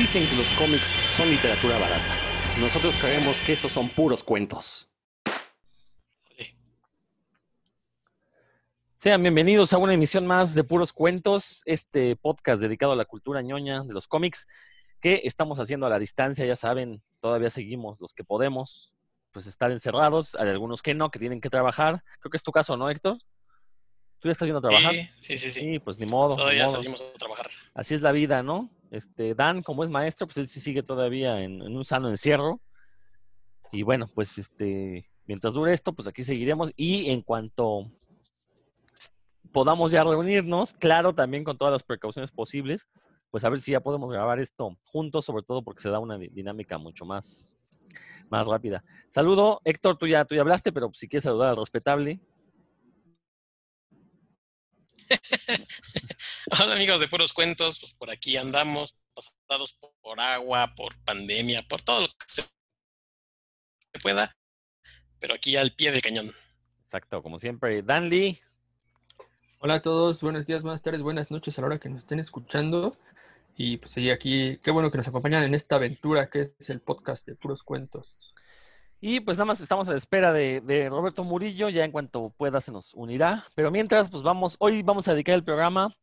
Dicen que los cómics son literatura barata. Nosotros creemos que esos son puros cuentos. Sean bienvenidos a una emisión más de Puros Cuentos, este podcast dedicado a la cultura ñoña de los cómics que estamos haciendo a la distancia, ya saben, todavía seguimos los que podemos, pues estar encerrados, hay algunos que no, que tienen que trabajar. Creo que es tu caso, ¿no, Héctor? ¿Tú ya estás yendo a trabajar? Sí, sí, sí. Sí, pues ni modo. Todavía ni modo. salimos a trabajar. Así es la vida, ¿no? Este, Dan, como es maestro, pues él sí sigue todavía en, en un sano encierro. Y bueno, pues este, mientras dure esto, pues aquí seguiremos. Y en cuanto podamos ya reunirnos, claro, también con todas las precauciones posibles, pues a ver si ya podemos grabar esto juntos, sobre todo porque se da una di- dinámica mucho más, más rápida. Saludo, Héctor, tú ya, tú ya hablaste, pero si quieres saludar al respetable. Hola amigos de Puros Cuentos, pues por aquí andamos, pasados por, agua, por pandemia, por todo lo que se pueda, pero aquí al pie del cañón. Exacto, como siempre. Dan Lee, Hola a todos, buenos días, buenas tardes, buenas noches a la hora que nos estén escuchando. Y pues sí, aquí, qué bueno que nos acompañan en esta aventura que es el podcast de puros cuentos. Y pues nada más estamos a la espera de, de Roberto Murillo, ya en cuanto pueda se nos unirá. Pero mientras, pues vamos, hoy vamos a dedicar el programa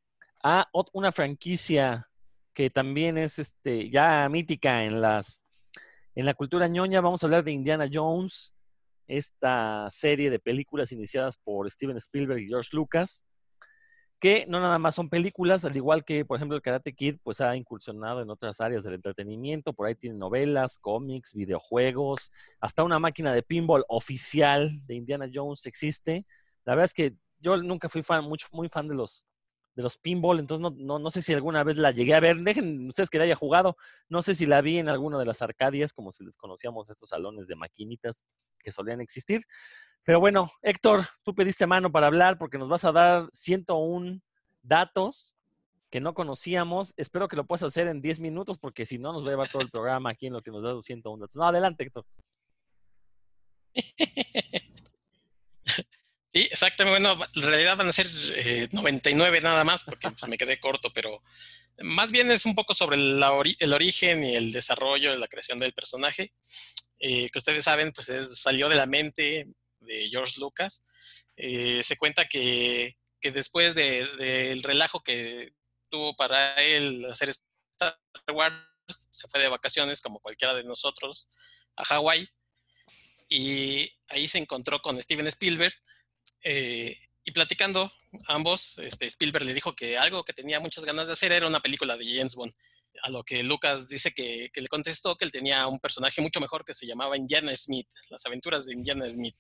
a ot- una franquicia que también es este, ya mítica en las en la cultura ñoña. Vamos a hablar de Indiana Jones, esta serie de películas iniciadas por Steven Spielberg y George Lucas, que no nada más son películas, al igual que, por ejemplo, el Karate Kid, pues ha incursionado en otras áreas del entretenimiento. Por ahí tiene novelas, cómics, videojuegos, hasta una máquina de pinball oficial de Indiana Jones existe. La verdad es que yo nunca fui fan, mucho, muy fan de los, de los pinball, entonces no, no, no sé si alguna vez la llegué a ver. Dejen ustedes que la haya jugado. No sé si la vi en alguna de las arcadias, como si les conocíamos estos salones de maquinitas que solían existir. Pero bueno, Héctor, tú pediste mano para hablar porque nos vas a dar 101 datos que no conocíamos. Espero que lo puedas hacer en 10 minutos porque si no nos va a llevar todo el programa aquí en lo que nos da los 101 datos. No, adelante, Héctor. Sí, exactamente. Bueno, en realidad van a ser eh, 99 nada más, porque pues, me quedé corto, pero más bien es un poco sobre la ori- el origen y el desarrollo de la creación del personaje. Eh, que ustedes saben, pues es- salió de la mente de George Lucas. Eh, se cuenta que, que después de- del relajo que tuvo para él hacer Star Wars, se fue de vacaciones como cualquiera de nosotros a Hawái y ahí se encontró con Steven Spielberg eh, y platicando ambos, este, Spielberg le dijo que algo que tenía muchas ganas de hacer era una película de James Bond. A lo que Lucas dice que, le contestó que él tenía un personaje mucho mejor que se llamaba Indiana Smith, las aventuras de Indiana Smith.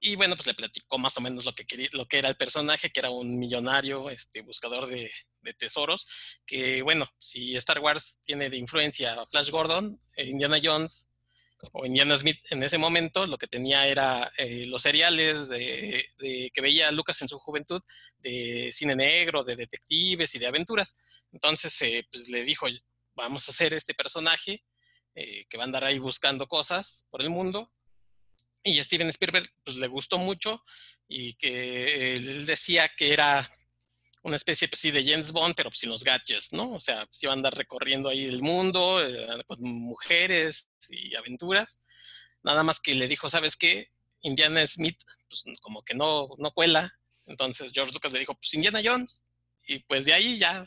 Y bueno, pues le platicó más o menos lo que, quería, lo que era el personaje, que era un millonario, este, buscador de, de tesoros, que bueno, si Star Wars tiene de influencia a Flash Gordon, eh, Indiana Jones o Indiana Smith en ese momento lo que tenía era eh, los seriales de, que veía Lucas en su juventud de cine negro, de detectives y de aventuras. Entonces eh, pues le dijo, vamos a hacer este personaje eh, que va a andar ahí buscando cosas por el mundo. Y a Steven Spielberg pues, le gustó mucho y que él decía que era una especie pues, sí, de James Bond, pero pues, sin los gadgets, ¿no? O sea, pues, iba a andar recorriendo ahí el mundo eh, con mujeres y aventuras. Nada más que le dijo, ¿sabes qué? Indiana Smith, pues como que no, no cuela. Entonces George Lucas le dijo, pues Indiana Jones. Y pues de ahí ya,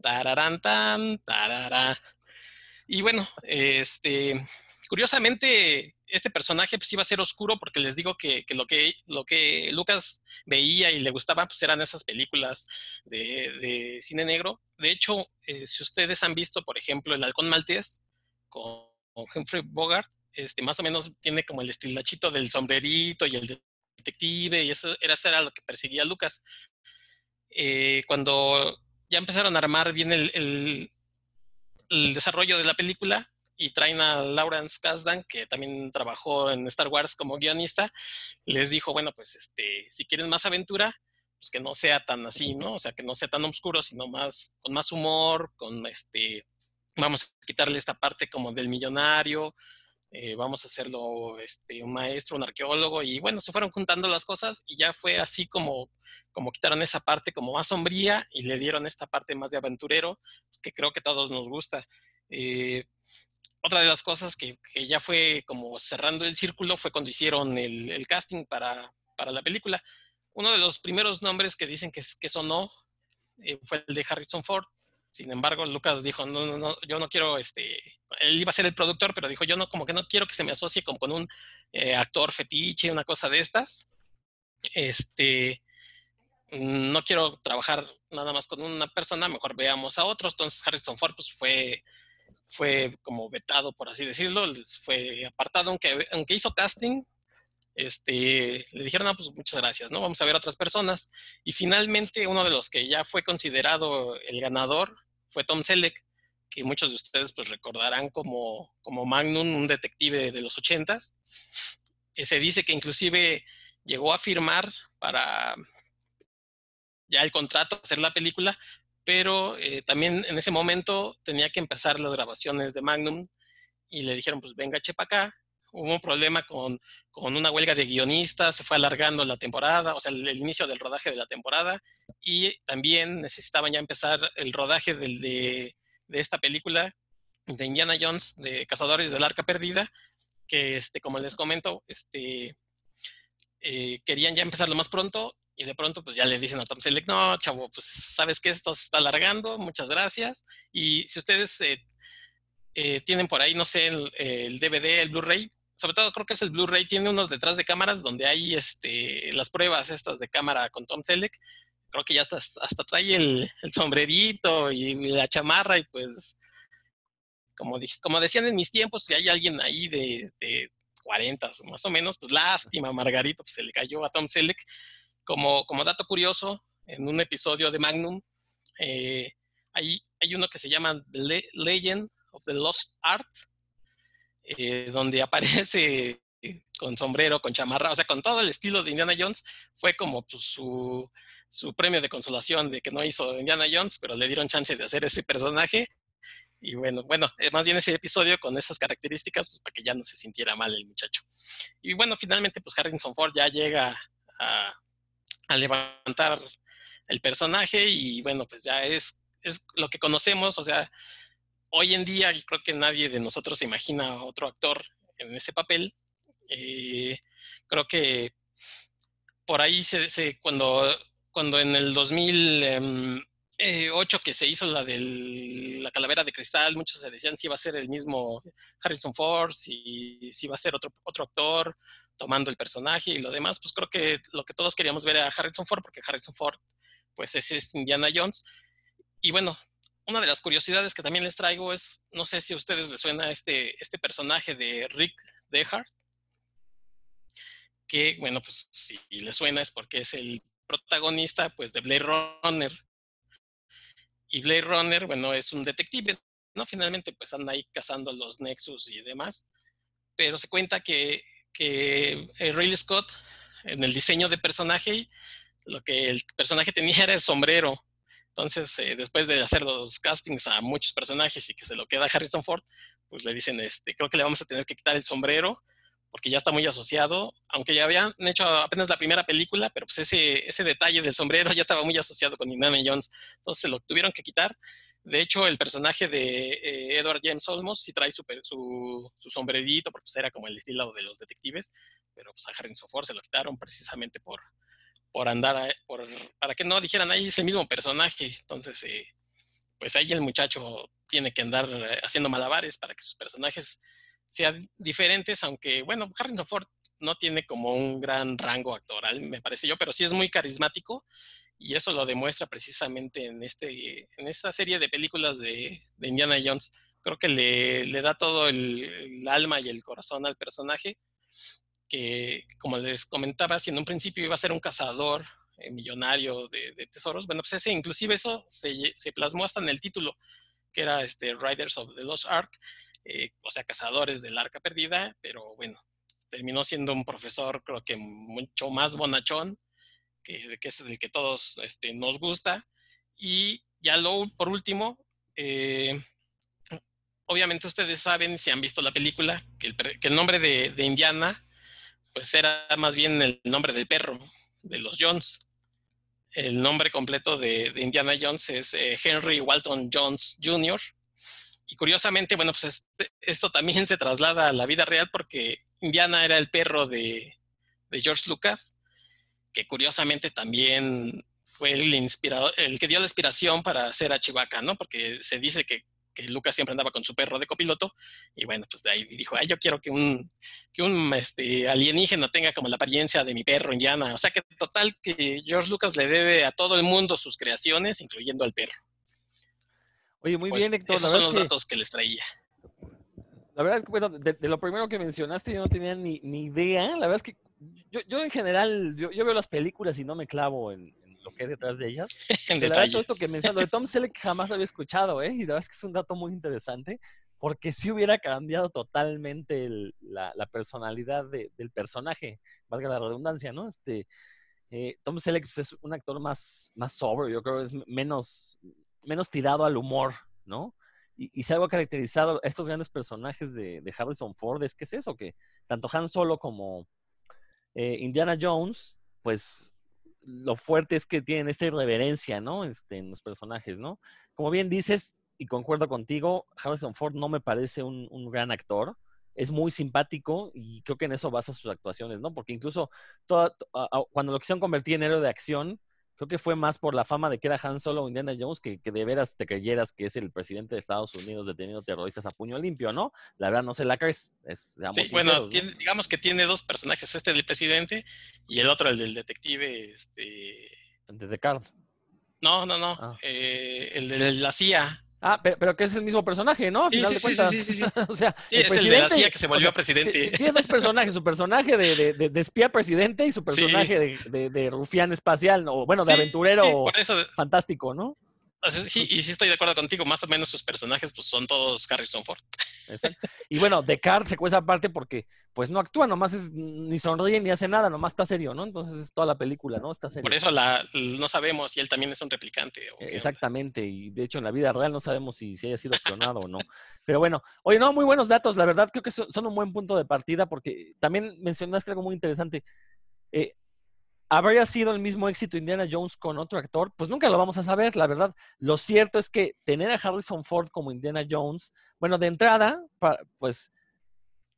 tararán tan, tarará. Y bueno, este, curiosamente, este personaje pues iba a ser oscuro porque les digo que, lo, que Lucas veía y le gustaba pues eran esas películas de, cine negro. De hecho, eh, si ustedes han visto, por ejemplo, El Halcón Maltés con, Humphrey Bogart, este, más o menos tiene como el estilachito del sombrerito y el detective y eso era, lo que perseguía Lucas. Eh, cuando ya empezaron a armar bien el desarrollo de la película, y traen a Lawrence Kasdan, que también trabajó en Star Wars como guionista, les dijo, bueno, pues este, si quieren más aventura, pues que no sea tan así, ¿no? O sea, que no sea tan oscuro, sino más, con más humor, con este, vamos a quitarle esta parte como del millonario, eh, vamos a hacerlo este, un maestro, un arqueólogo, y bueno, se fueron juntando las cosas y ya fue así como, como quitaron esa parte como más sombría y le dieron esta parte más de aventurero, pues, que creo que a todos nos gusta. Eh, otra de las cosas que, que, ya fue como cerrando el círculo fue cuando hicieron el, el casting para, para, la película. Uno de los primeros nombres que dicen que, que sonó eh, fue el de Harrison Ford. Sin embargo, Lucas dijo, no, no, no, yo no quiero, este, él iba a ser el productor, pero dijo, yo no, como que no quiero que se me asocie como con un eh, actor fetiche, una cosa de estas. Este, no quiero trabajar nada más con una persona, mejor veamos a otros. Entonces Harrison Ford pues, fue fue como vetado, por así decirlo, les fue apartado, aunque, aunque hizo casting, este, le dijeron, no, pues muchas gracias, ¿no? Vamos a ver a otras personas. Y finalmente uno de los que ya fue considerado el ganador fue Tom Selleck, que muchos de ustedes pues recordarán como, como Magnum, un detective de los ochentas. Se dice que inclusive llegó a firmar para ya el contrato, hacer la película, pero eh, también en ese momento tenía que empezar las grabaciones de Magnum y le dijeron, pues venga, chepa acá. Hubo un problema con, con, una huelga de guionistas, se fue alargando la temporada, o sea, el, inicio del rodaje de la temporada, y también necesitaban ya empezar el rodaje del, de, de esta película de Indiana Jones, de Cazadores del Arca Perdida, que, este, como les comento, este, eh, querían ya empezarlo más pronto y de pronto pues ya le dicen a Tom Selleck, no, chavo, pues sabes que esto se está alargando, muchas gracias. Y si ustedes eh, eh, tienen por ahí, no sé, el, DVD, el Blu-ray, sobre todo creo que es el Blu-ray, tiene unos detrás de cámaras donde hay este, las pruebas estas de cámara con Tom Selleck. Creo que ya hasta, trae el, el, sombrerito y la chamarra y pues, como, como decían en mis tiempos, si hay alguien ahí de, de 40 más o menos, pues lástima, Margarito, pues se le cayó a Tom Selleck como, dato curioso, en un episodio de Magnum, eh, hay, uno que se llama The Legend of the Lost Art, eh, donde aparece con sombrero, con chamarra, o sea, con todo el estilo de Indiana Jones, fue como pues, su, su premio de consolación de que no hizo Indiana Jones, pero le dieron chance de hacer ese personaje. Y bueno, bueno, eh, más bien ese episodio con esas características, pues, para que ya no se sintiera mal el muchacho. Y bueno, finalmente, pues Harrison Ford ya llega a, a levantar el personaje y bueno, pues ya es, es lo que conocemos, o sea, hoy en día yo creo que nadie de nosotros se imagina a otro actor en ese papel. Eh, creo que por ahí se, cuando, cuando en el 2008 eh, que se hizo la de la calavera de cristal, muchos se decían si iba a ser el mismo Harrison Ford, si, si iba a ser otro, otro actor, tomando el personaje y lo demás, pues creo que lo que todos queríamos ver era Harrison Ford, porque Harrison Ford, pues es Indiana Jones. Y bueno, una de las curiosidades que también les traigo es, no sé si a ustedes les suena este, este personaje de Rick Dehart, que bueno, pues si les suena es porque es el protagonista pues de Blade Runner. Y Blade Runner, bueno, es un detective, ¿no? Finalmente pues anda ahí cazando los Nexus y demás, pero se cuenta que que eh, Riley Scott, en el diseño de personaje, lo que el personaje tenía era el sombrero. Entonces, eh, después de hacer los castings a muchos personajes y que se lo queda Harrison Ford, pues le dicen, este, creo que le vamos a tener que quitar el sombrero porque ya está muy asociado, aunque ya habían hecho apenas la primera película, pero pues ese, ese detalle del sombrero ya estaba muy asociado con Indiana Jones, entonces se lo tuvieron que quitar de hecho, el personaje de eh, Edward James Olmos sí trae su, su, su, sombrerito, porque pues, era como el estilo de los detectives, pero pues, a Harrison Ford se lo quitaron precisamente por, por andar, por, para que no dijeran, ahí es el mismo personaje. Entonces, eh, pues ahí el muchacho tiene que andar eh, haciendo malabares para que sus personajes sean diferentes, aunque, bueno, Harrison Ford no tiene como un gran rango actoral, me parece yo, pero sí es muy carismático y eso lo demuestra precisamente en, este, en esta serie de películas de, Indiana Jones. Creo que le, le da todo el, alma y el corazón al personaje, que como les comentaba, si en un principio iba a ser un cazador eh, millonario de, de, tesoros, bueno, pues ese, inclusive eso se, se, plasmó hasta en el título, que era este, Riders of the Lost Ark, eh, o sea, cazadores del arca perdida, pero bueno, terminó siendo un profesor creo que mucho más bonachón, que, es el que todos este, nos gusta. Y ya por último, eh, obviamente ustedes saben, si han visto la película, que el, nombre de, Indiana, pues era más bien el nombre del perro, de los Jones. El nombre completo de, de Indiana Jones es eh, Henry Walton Jones Jr. Y curiosamente, bueno, pues este, esto también se traslada a la vida real porque Indiana era el perro de, de George Lucas, que curiosamente también fue el inspirador, el que dio la inspiración para hacer a Chihuahua, ¿no? Porque se dice que, que, Lucas siempre andaba con su perro de copiloto, y bueno, pues de ahí dijo, ay, yo quiero que un, que un este, alienígena tenga como la apariencia de mi perro Indiana. O sea que total que George Lucas le debe a todo el mundo sus creaciones, incluyendo al perro. Oye, muy pues, bien, Héctor. Esos son los que... datos que les traía. La verdad es que, bueno, de, de, lo primero que mencionaste yo no tenía ni, ni idea. La verdad es que yo, yo en general, yo, yo, veo las películas y no me clavo en, en lo que hay detrás de ellas. en la verdad, todo esto que mencionas, de Tom Selleck jamás lo había escuchado, ¿eh? Y la verdad es que es un dato muy interesante, porque sí hubiera cambiado totalmente el, la, la, personalidad de, del personaje, valga la redundancia, ¿no? Este, eh, Tom Selleck pues, es un actor más, más sobrio, yo creo que es menos, menos tirado al humor, ¿no? Y, y, si algo ha caracterizado a estos grandes personajes de, de, Harrison Ford es que es eso, que tanto Han Solo como eh, Indiana Jones, pues lo fuerte es que tienen esta irreverencia, ¿no? Este, en los personajes, ¿no? Como bien dices, y concuerdo contigo, Harrison Ford no me parece un, gran actor. Es muy simpático y creo que en eso basa sus actuaciones, ¿no? Porque incluso toda, cuando lo quisieron convertir en héroe de acción, creo que fue más por la fama de que era Han Solo o Indiana Jones que, que, de veras te creyeras que es el presidente de Estados Unidos deteniendo terroristas a puño limpio, ¿no? La verdad no se la crees. Es, sí, bueno, tiene, ¿no? digamos que tiene dos personajes, este del presidente y el otro, el del detective, este... De Descard. No, no, no. Ah. Eh, el de la CIA. Ah, pero, pero, que es el mismo personaje, ¿no? Al sí, final sí, de cuentas. Sí, sí, sí, o sea, el es el de la CIA que se volvió o sea, presidente. Tiene dos personajes, su personaje de, de, de, espía presidente y su personaje de, de, rufián espacial, o bueno, de aventurero eso, fantástico, ¿no? Sí, y sí estoy de acuerdo contigo, más o menos sus personajes pues son todos Harrison Ford. Exacto. Y bueno, Descartes se cuesta aparte porque pues no actúa, nomás es, ni sonríe ni hace nada, nomás está serio, ¿no? Entonces es toda la película, ¿no? Está serio. Por eso la, no sabemos si él también es un replicante. Exactamente, y de hecho en la vida real no sabemos si, si haya sido clonado o no. Pero bueno, oye, no, muy buenos datos, la verdad creo que son, son un buen punto de partida porque también mencionaste algo muy interesante. Eh, ¿Habría sido el mismo éxito Indiana Jones con otro actor? Pues nunca lo vamos a saber, la verdad. Lo cierto es que tener a Harrison Ford como Indiana Jones, bueno, de entrada, pues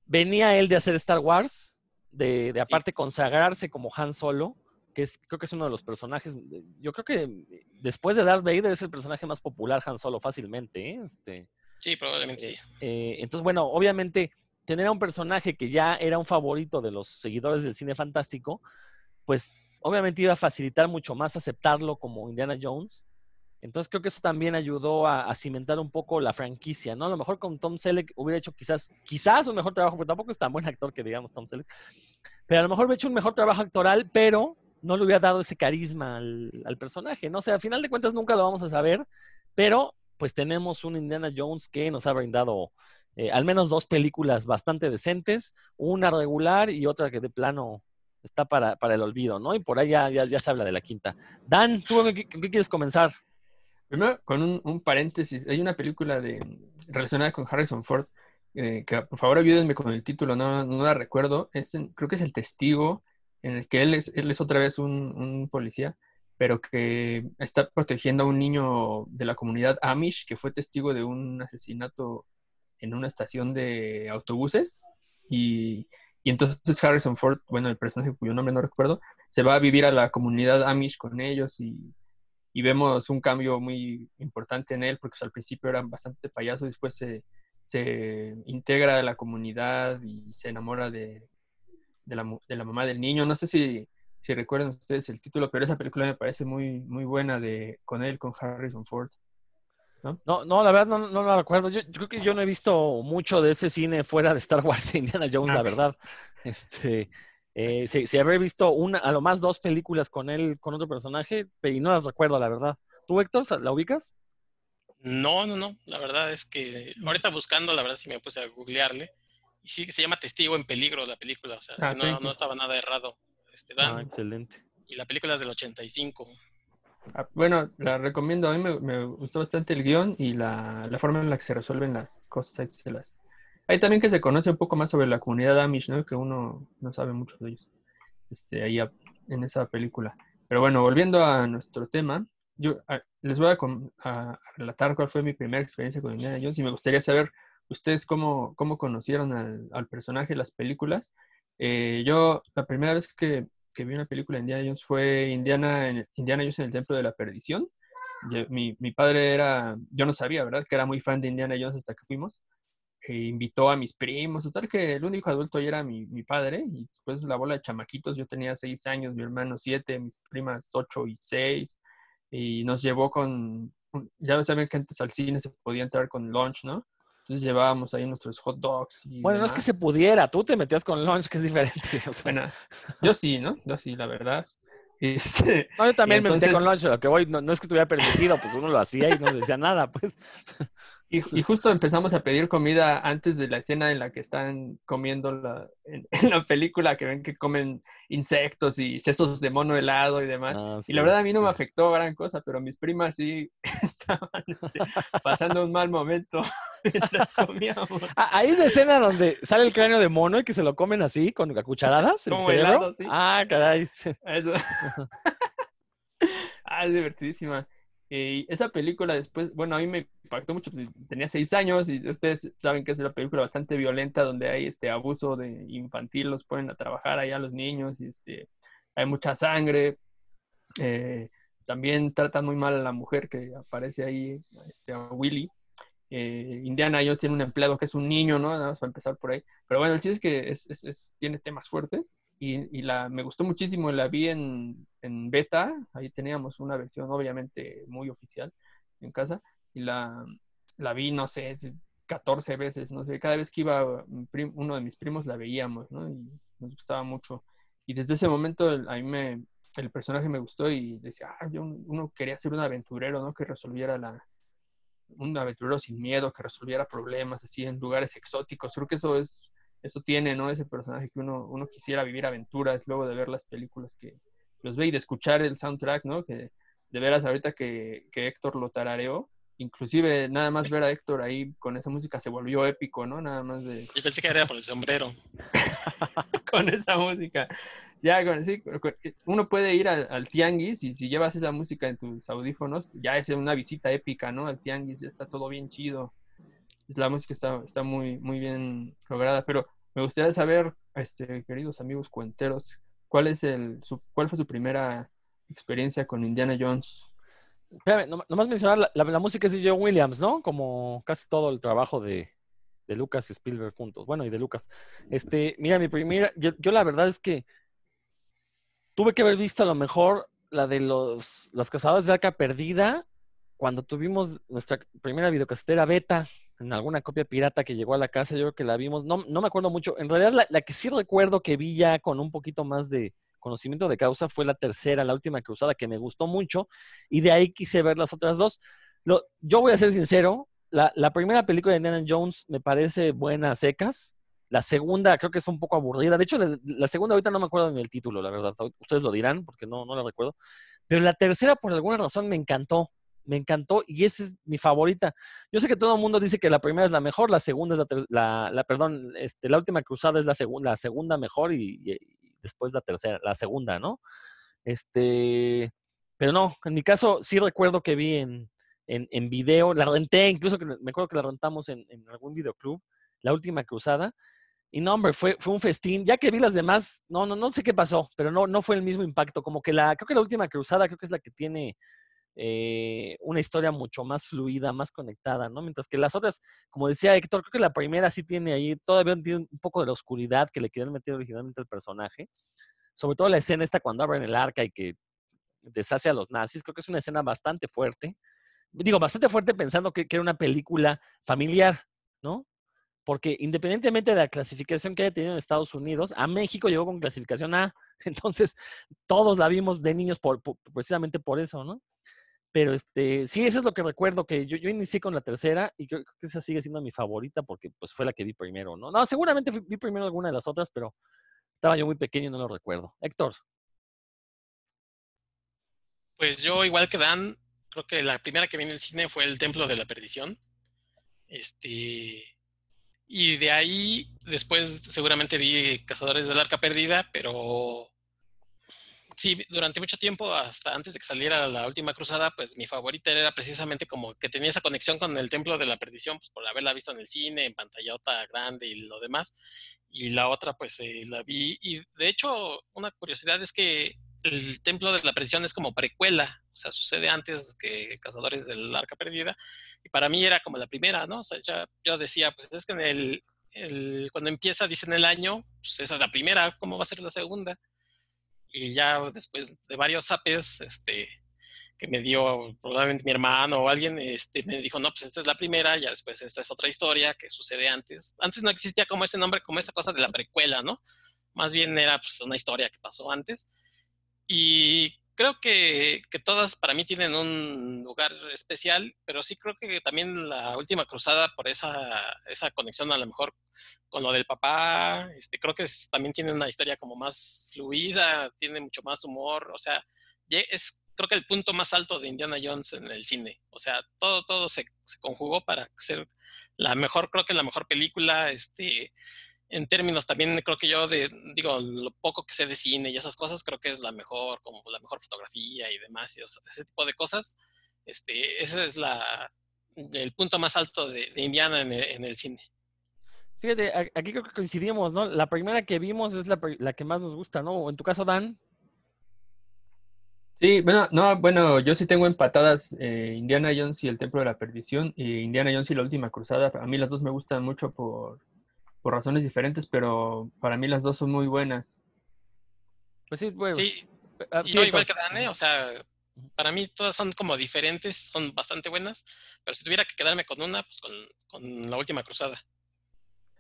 venía él de hacer Star Wars, de, de aparte consagrarse como Han Solo, que es, creo que es uno de los personajes, yo creo que después de Darth Vader es el personaje más popular Han Solo fácilmente. ¿eh? Este, sí, probablemente eh, sí. Eh, entonces, bueno, obviamente tener a un personaje que ya era un favorito de los seguidores del cine fantástico, pues obviamente iba a facilitar mucho más aceptarlo como Indiana Jones. Entonces creo que eso también ayudó a, cimentar un poco la franquicia, ¿no? A lo mejor con Tom Selleck hubiera hecho quizás, quizás un mejor trabajo, porque tampoco es tan buen actor que digamos Tom Selleck, pero a lo mejor hubiera hecho un mejor trabajo actoral, pero no le hubiera dado ese carisma al, personaje, ¿no? O sea, al final de cuentas nunca lo vamos a saber, pero pues tenemos un Indiana Jones que nos ha brindado eh, al menos dos películas bastante decentes, una regular y otra que de plano está para, para el olvido, ¿no? Y por ahí ya, ya, se habla de la quinta. Dan, ¿tú qué, quieres comenzar? Primero, con un, un, paréntesis, hay una película de, relacionada con Harrison Ford, eh, que por favor ayúdenme con el título, no, no la recuerdo, es creo que es El Testigo, en el que él es, él es otra vez un, un, policía, pero que está protegiendo a un niño de la comunidad Amish que fue testigo de un asesinato en una estación de autobuses y y entonces Harrison Ford, bueno, el personaje cuyo nombre no recuerdo, se va a vivir a la comunidad Amish con ellos y, y vemos un cambio muy importante en él, porque al principio eran bastante payasos, después se, se integra a la comunidad y se enamora de, de, la, de la mamá del niño. No sé si, si recuerdan ustedes el título, pero esa película me parece muy, muy buena de, con él, con Harrison Ford. ¿No? No, no, la verdad no, no lo recuerdo. Yo, yo, creo que yo no he visto mucho de ese cine fuera de Star Wars e Indiana Jones, ah, la verdad. Este, eh, si, si, habré visto una, a lo más dos películas con él, con otro personaje, y no las recuerdo, la verdad. ¿Tú, Héctor, la ubicas? No, no, no. La verdad es que ahorita buscando, la verdad sí me puse a googlearle. Y sí que se llama Testigo en Peligro la película. O sea, ah, si no, sí. no estaba nada errado. Este, Dan. Ah, excelente. Y la película es del 85. Ah, bueno, la recomiendo. A mí me, gustó bastante el guion y la, la, forma en la que se resuelven las cosas. Ahí, las... Hay también que se conoce un poco más sobre la comunidad Amish, ¿no? Que uno no sabe mucho de ellos. Este, ahí en esa película. Pero bueno, volviendo a nuestro tema, yo les voy a, a, relatar cuál fue mi primera experiencia con Indiana Jones y me gustaría saber ustedes cómo, cómo conocieron al, al personaje, las películas. Eh, yo, la primera vez que, que, vi una película de Indiana Jones fue Indiana, Indiana Jones en el Templo de la Perdición. mi, mi, padre era, yo no sabía, ¿verdad? Que era muy fan de Indiana Jones hasta que fuimos. E invitó a mis primos, total que el único adulto ahí era mi, mi, padre, y después la bola de chamaquitos, yo tenía seis años, mi hermano siete, mis primas ocho y seis, y nos llevó con, ya saben que antes al cine se podía entrar con lunch, ¿no? Entonces llevábamos ahí nuestros hot dogs. Y bueno, no es que se pudiera, tú te metías con lunch, que es diferente. Bueno, yo sí, ¿no? Yo sí, la verdad. Este, no, yo también me metí con lunch, lo que voy, no, no, es que tuviera permitido, pues uno lo hacía y no decía nada, pues. Y, y, justo empezamos a pedir comida antes de la escena en la que están comiendo la, en, en, la película, que ven que comen insectos y sesos de mono helado y demás. Ah, sí, y la verdad a mí no sí. me afectó gran cosa, pero mis primas sí estaban este, pasando un mal momento mientras comíamos. Ah, ahí es la escena donde sale el cráneo de mono y que se lo comen así, con cucharadas. Como helado, sí. Ah, caray. Eso. ah, es divertidísima. Y esa película después, bueno, a mí me impactó mucho, pues, tenía seis años y ustedes saben que es una película bastante violenta donde hay este abuso de infantil, los ponen a trabajar ahí a los niños y este, hay mucha sangre. Eh, también tratan muy mal a la mujer que aparece ahí, este, a Willy. Eh, Indiana Jones tiene un empleado que es un niño, ¿no? Nada más para empezar por ahí. Pero bueno, el sí es que es, es, es, tiene temas fuertes y, y, la, me gustó muchísimo, la vi en, en, beta, ahí teníamos una versión obviamente muy oficial en casa, y la, la vi, no sé, 14 veces, no sé, cada vez que iba uno de mis primos la veíamos, ¿no? Y nos gustaba mucho. Y desde ese momento a mí me, el personaje me gustó y decía, ah, yo uno quería ser un aventurero, ¿no? Que resolviera la, un aventurero sin miedo, que resolviera problemas así en lugares exóticos. Creo que eso es eso tiene, ¿no? Ese personaje que uno, uno quisiera vivir aventuras luego de ver las películas que los ve y de escuchar el soundtrack, ¿no? Que de veras ahorita que, que Héctor lo tarareó, inclusive nada más ver a Héctor ahí con esa música se volvió épico, ¿no? Nada más de... Yo pensé que era por el sombrero. con esa música. Ya, con, sí, uno puede ir al, al, tianguis y si llevas esa música en tus audífonos, ya es una visita épica, ¿no? Al tianguis, ya está todo bien chido. La música está, está muy, muy bien lograda, pero me gustaría saber, este, queridos amigos cuenteros, ¿cuál, es el, ¿cuál fue su primera experiencia con Indiana Jones? Espérame, no, nomás mencionar, la, la, música es de John Williams, ¿no? Como casi todo el trabajo de, de Lucas y Spielberg juntos. Bueno, y de Lucas. Este, mira, mi primera, yo, yo, la verdad es que tuve que haber visto a lo mejor la de los, los cazadores de arca perdida cuando tuvimos nuestra primera videocasetera beta en alguna copia pirata que llegó a la casa, yo creo que la vimos, no, no me acuerdo mucho, en realidad la, la, que sí recuerdo que vi ya con un poquito más de conocimiento de causa fue la tercera, la última cruzada, que me gustó mucho, y de ahí quise ver las otras dos. Lo, yo voy a ser sincero, la, la, primera película de Indiana Jones me parece buena a secas, la segunda creo que es un poco aburrida, de hecho la, la segunda ahorita no me acuerdo ni el título, la verdad, ustedes lo dirán porque no, no la recuerdo, pero la tercera por alguna razón me encantó, me encantó y esa es mi favorita. Yo sé que todo el mundo dice que la primera es la mejor, la segunda es la, la, la perdón, este, la última cruzada es la, seg la segunda mejor y, y, después la tercera, la segunda, ¿no? Este, pero no, en mi caso sí recuerdo que vi en, en, en video, la renté, incluso que me acuerdo que la rentamos en, en, algún videoclub, la última cruzada. Y no, hombre, fue, fue un festín. Ya que vi las demás, no, no, no sé qué pasó, pero no, no fue el mismo impacto. Como que la, creo que la última cruzada, creo que es la que tiene eh, una historia mucho más fluida, más conectada, ¿no? Mientras que las otras, como decía Héctor, creo que la primera sí tiene ahí, todavía tiene un poco de la oscuridad que le querían meter originalmente al personaje. Sobre todo la escena esta cuando abren el arca y que deshace a los nazis, creo que es una escena bastante fuerte. Digo, bastante fuerte pensando que, era una película familiar, ¿no? Porque independientemente de la clasificación que haya tenido en Estados Unidos, a México llegó con clasificación A. Entonces, todos la vimos de niños precisamente por eso, ¿no? Pero este, sí, eso es lo que recuerdo, que yo, inicié con la tercera y creo, que esa sigue siendo mi favorita porque pues fue la que vi primero, ¿no? No, seguramente vi primero alguna de las otras, pero estaba yo muy pequeño y no lo recuerdo. Héctor. Pues yo, igual que Dan, creo que la primera que vi en el cine fue El Templo de la Perdición. Este. Y de ahí, después seguramente vi Cazadores del Arca Perdida, pero sí, durante mucho tiempo, hasta antes de que saliera la última cruzada, pues mi favorita era precisamente como que tenía esa conexión con el Templo de la Perdición, pues por haberla visto en el cine, en pantallota grande y lo demás. Y la otra, pues eh, la vi. Y de hecho, una curiosidad es que el Templo de la Perdición es como precuela, o sea, sucede antes que Cazadores del Arca Perdida. Y para mí era como la primera, ¿no? O sea, ya, yo decía, pues es que en el, cuando empieza, dicen el año, pues esa es la primera, ¿cómo va a ser la segunda? Y ya después de varios apes, este, que me dio probablemente mi hermano o alguien, este, me dijo, no, pues esta es la primera, ya después esta es otra historia que sucede antes. Antes no existía como ese nombre, como esa cosa de la precuela, ¿no? Más bien era pues una historia que pasó antes. Y creo que, que, todas para mí tienen un lugar especial, pero sí creo que también la última cruzada por esa, esa conexión a lo mejor con lo del papá, este, creo que también tiene una historia como más fluida, tiene mucho más humor, o sea, es creo que el punto más alto de Indiana Jones en el cine, o sea, todo, todo se, conjugó para ser la mejor, creo que la mejor película, este, en términos también creo que yo de, digo, lo poco que sé de cine y esas cosas, creo que es la mejor, como la mejor fotografía y demás, y ese tipo de cosas, este, ese es la, el punto más alto de, Indiana en el cine. Fíjate, aquí creo que coincidimos, ¿no? La primera que vimos es la, la que más nos gusta, ¿no? En tu caso, Dan. Sí, bueno, no, bueno, yo sí tengo empatadas eh, Indiana Jones y el Templo de la Perdición, y Indiana Jones y la Última Cruzada. A mí las dos me gustan mucho por, por razones diferentes, pero para mí las dos son muy buenas. Pues sí, bueno. Sí, ah, sí igual que Dan, ¿eh? o sea, para mí todas son como diferentes, son bastante buenas, pero si tuviera que quedarme con una, pues con, con la Última Cruzada.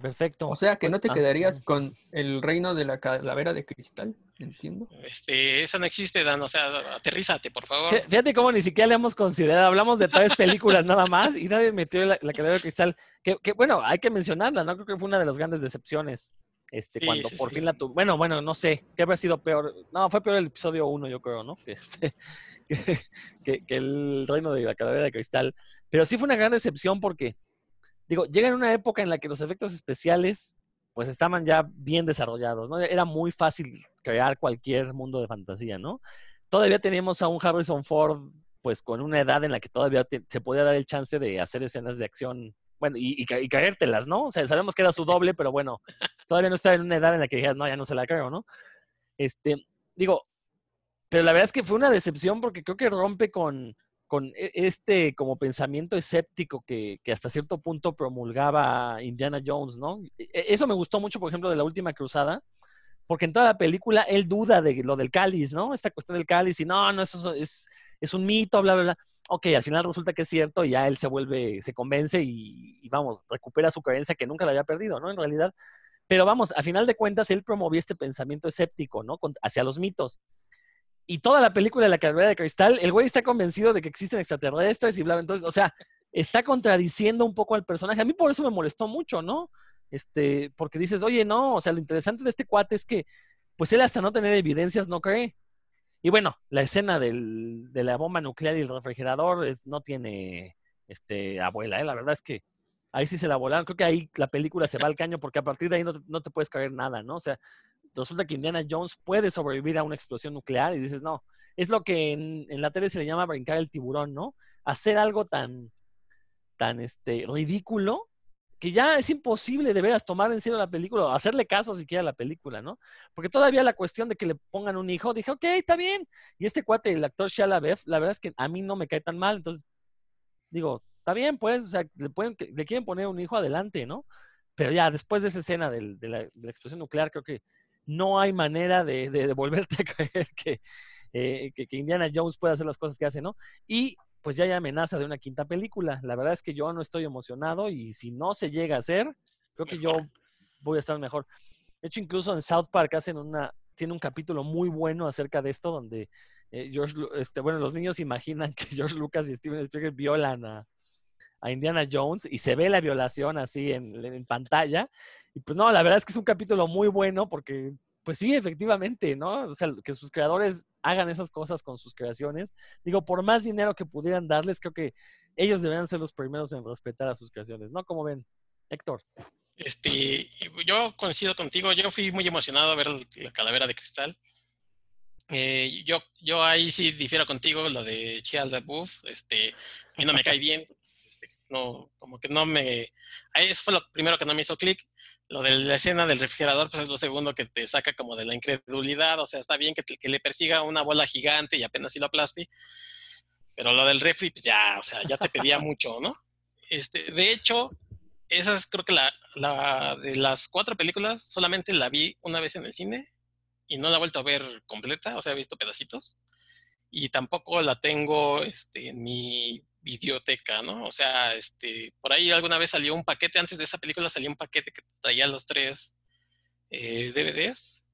Perfecto. O sea que no te ah. quedarías con el reino de la calavera de cristal, entiendo. Este, esa no existe, Dan, o sea, aterrízate, por favor. Fíjate cómo ni siquiera le hemos considerado, hablamos de tres películas nada más y nadie metió la, calavera de cristal, que, bueno, hay que mencionarla, ¿no? Creo que fue una de las grandes decepciones. Este, cuando por fin la tuvo. Bueno, bueno, no sé, ¿qué habría sido peor? No, fue peor el episodio uno, yo creo, ¿no? Este, que, que el reino de la calavera de cristal. Pero sí fue una gran decepción porque digo, llega en una época en la que los efectos especiales pues estaban ya bien desarrollados, ¿no? Era muy fácil crear cualquier mundo de fantasía, ¿no? Todavía teníamos a un Harrison Ford pues con una edad en la que todavía se podía dar el chance de hacer escenas de acción, bueno, y, y, caértelas, ¿no? O sea, sabemos que era su doble, pero bueno, todavía no estaba en una edad en la que dijeras, no, ya no se la creo, ¿no? Este, digo, pero la verdad es que fue una decepción porque creo que rompe con, con e, este como pensamiento escéptico que, hasta cierto punto promulgaba Indiana Jones, ¿no? E, e, eso me gustó mucho, por ejemplo, de la última cruzada, porque en toda la película él duda de lo del cáliz, ¿no? Esta cuestión del cáliz y no, no, eso es, es un mito, bla, bla, bla. Ok, al final resulta que es cierto y ya él se vuelve, se convence y, y vamos, recupera su creencia que nunca la había perdido, ¿no? En realidad. Pero vamos, a final de cuentas, él promovía este pensamiento escéptico, ¿no? Hacia los mitos. Y toda la película de la carrera de cristal, el güey está convencido de que existen extraterrestres y bla, entonces, o sea, está contradiciendo un poco al personaje. A mí por eso me molestó mucho, ¿no? Este, porque dices, oye, no, o sea, lo interesante de este cuate es que, pues él hasta no tener evidencias no cree. Y bueno, la escena del, de la bomba nuclear y el refrigerador no tiene este, abuela, ¿eh? La verdad es que ahí sí se la volaron. Creo que ahí la película se va al caño porque a partir de ahí no, no te puedes caer nada, ¿no? O sea, resulta que Indiana Jones puede sobrevivir a una explosión nuclear y dices, no, es lo que en, la tele se le llama brincar el tiburón, ¿no? Hacer algo tan, tan este, ridículo que ya es imposible de veras tomar en serio la película o hacerle caso siquiera a la película, ¿no? Porque todavía la cuestión de que le pongan un hijo, dije, ok, está bien. Y este cuate, el actor Shia la verdad es que a mí no me cae tan mal, entonces digo, está bien, pues, o sea, le, quieren poner un hijo adelante, ¿no? Pero ya, después de esa escena de la explosión nuclear, creo que no hay manera de, de, volverte a creer eh, que, que, Indiana Jones pueda hacer las cosas que hace, ¿no? Y pues ya hay amenaza de una quinta película. La verdad es que yo no estoy emocionado y si no se llega a hacer, creo que yo voy a estar mejor. De hecho, incluso en South Park hacen una, tiene un capítulo muy bueno acerca de esto, donde eh, George, este, bueno, los niños imaginan que George Lucas y Steven Spielberg violan a, a Indiana Jones y se ve la violación así en, en, pantalla y pues no, la verdad es que es un capítulo muy bueno porque pues sí, efectivamente, ¿no? O sea, que sus creadores hagan esas cosas con sus creaciones. Digo, por más dinero que pudieran darles, creo que ellos deberían ser los primeros en respetar a sus creaciones, ¿no? Como ven, Héctor. Este, yo coincido contigo, yo fui muy emocionado a ver la calavera de cristal. Eh, yo, yo ahí sí difiero contigo, lo de Child Buff, este, a mí no me cae bien, este, no, como que no me, eso fue lo primero que no me hizo clic, lo de la escena del refrigerador, pues es lo segundo que te saca como de la incredulidad. O sea, está bien que, que le persiga una bola gigante y apenas si lo aplaste. Pero lo del refri, pues ya, o sea, ya te pedía mucho, ¿no? Este, de hecho, esa es creo que la, la de las cuatro películas, solamente la vi una vez en el cine y no la he vuelto a ver completa, o sea, he visto pedacitos. Y tampoco la tengo este, en mi videoteca, ¿no? O sea, este, por ahí alguna vez salió un paquete, antes de esa película salió un paquete que traía los tres eh, DVDs.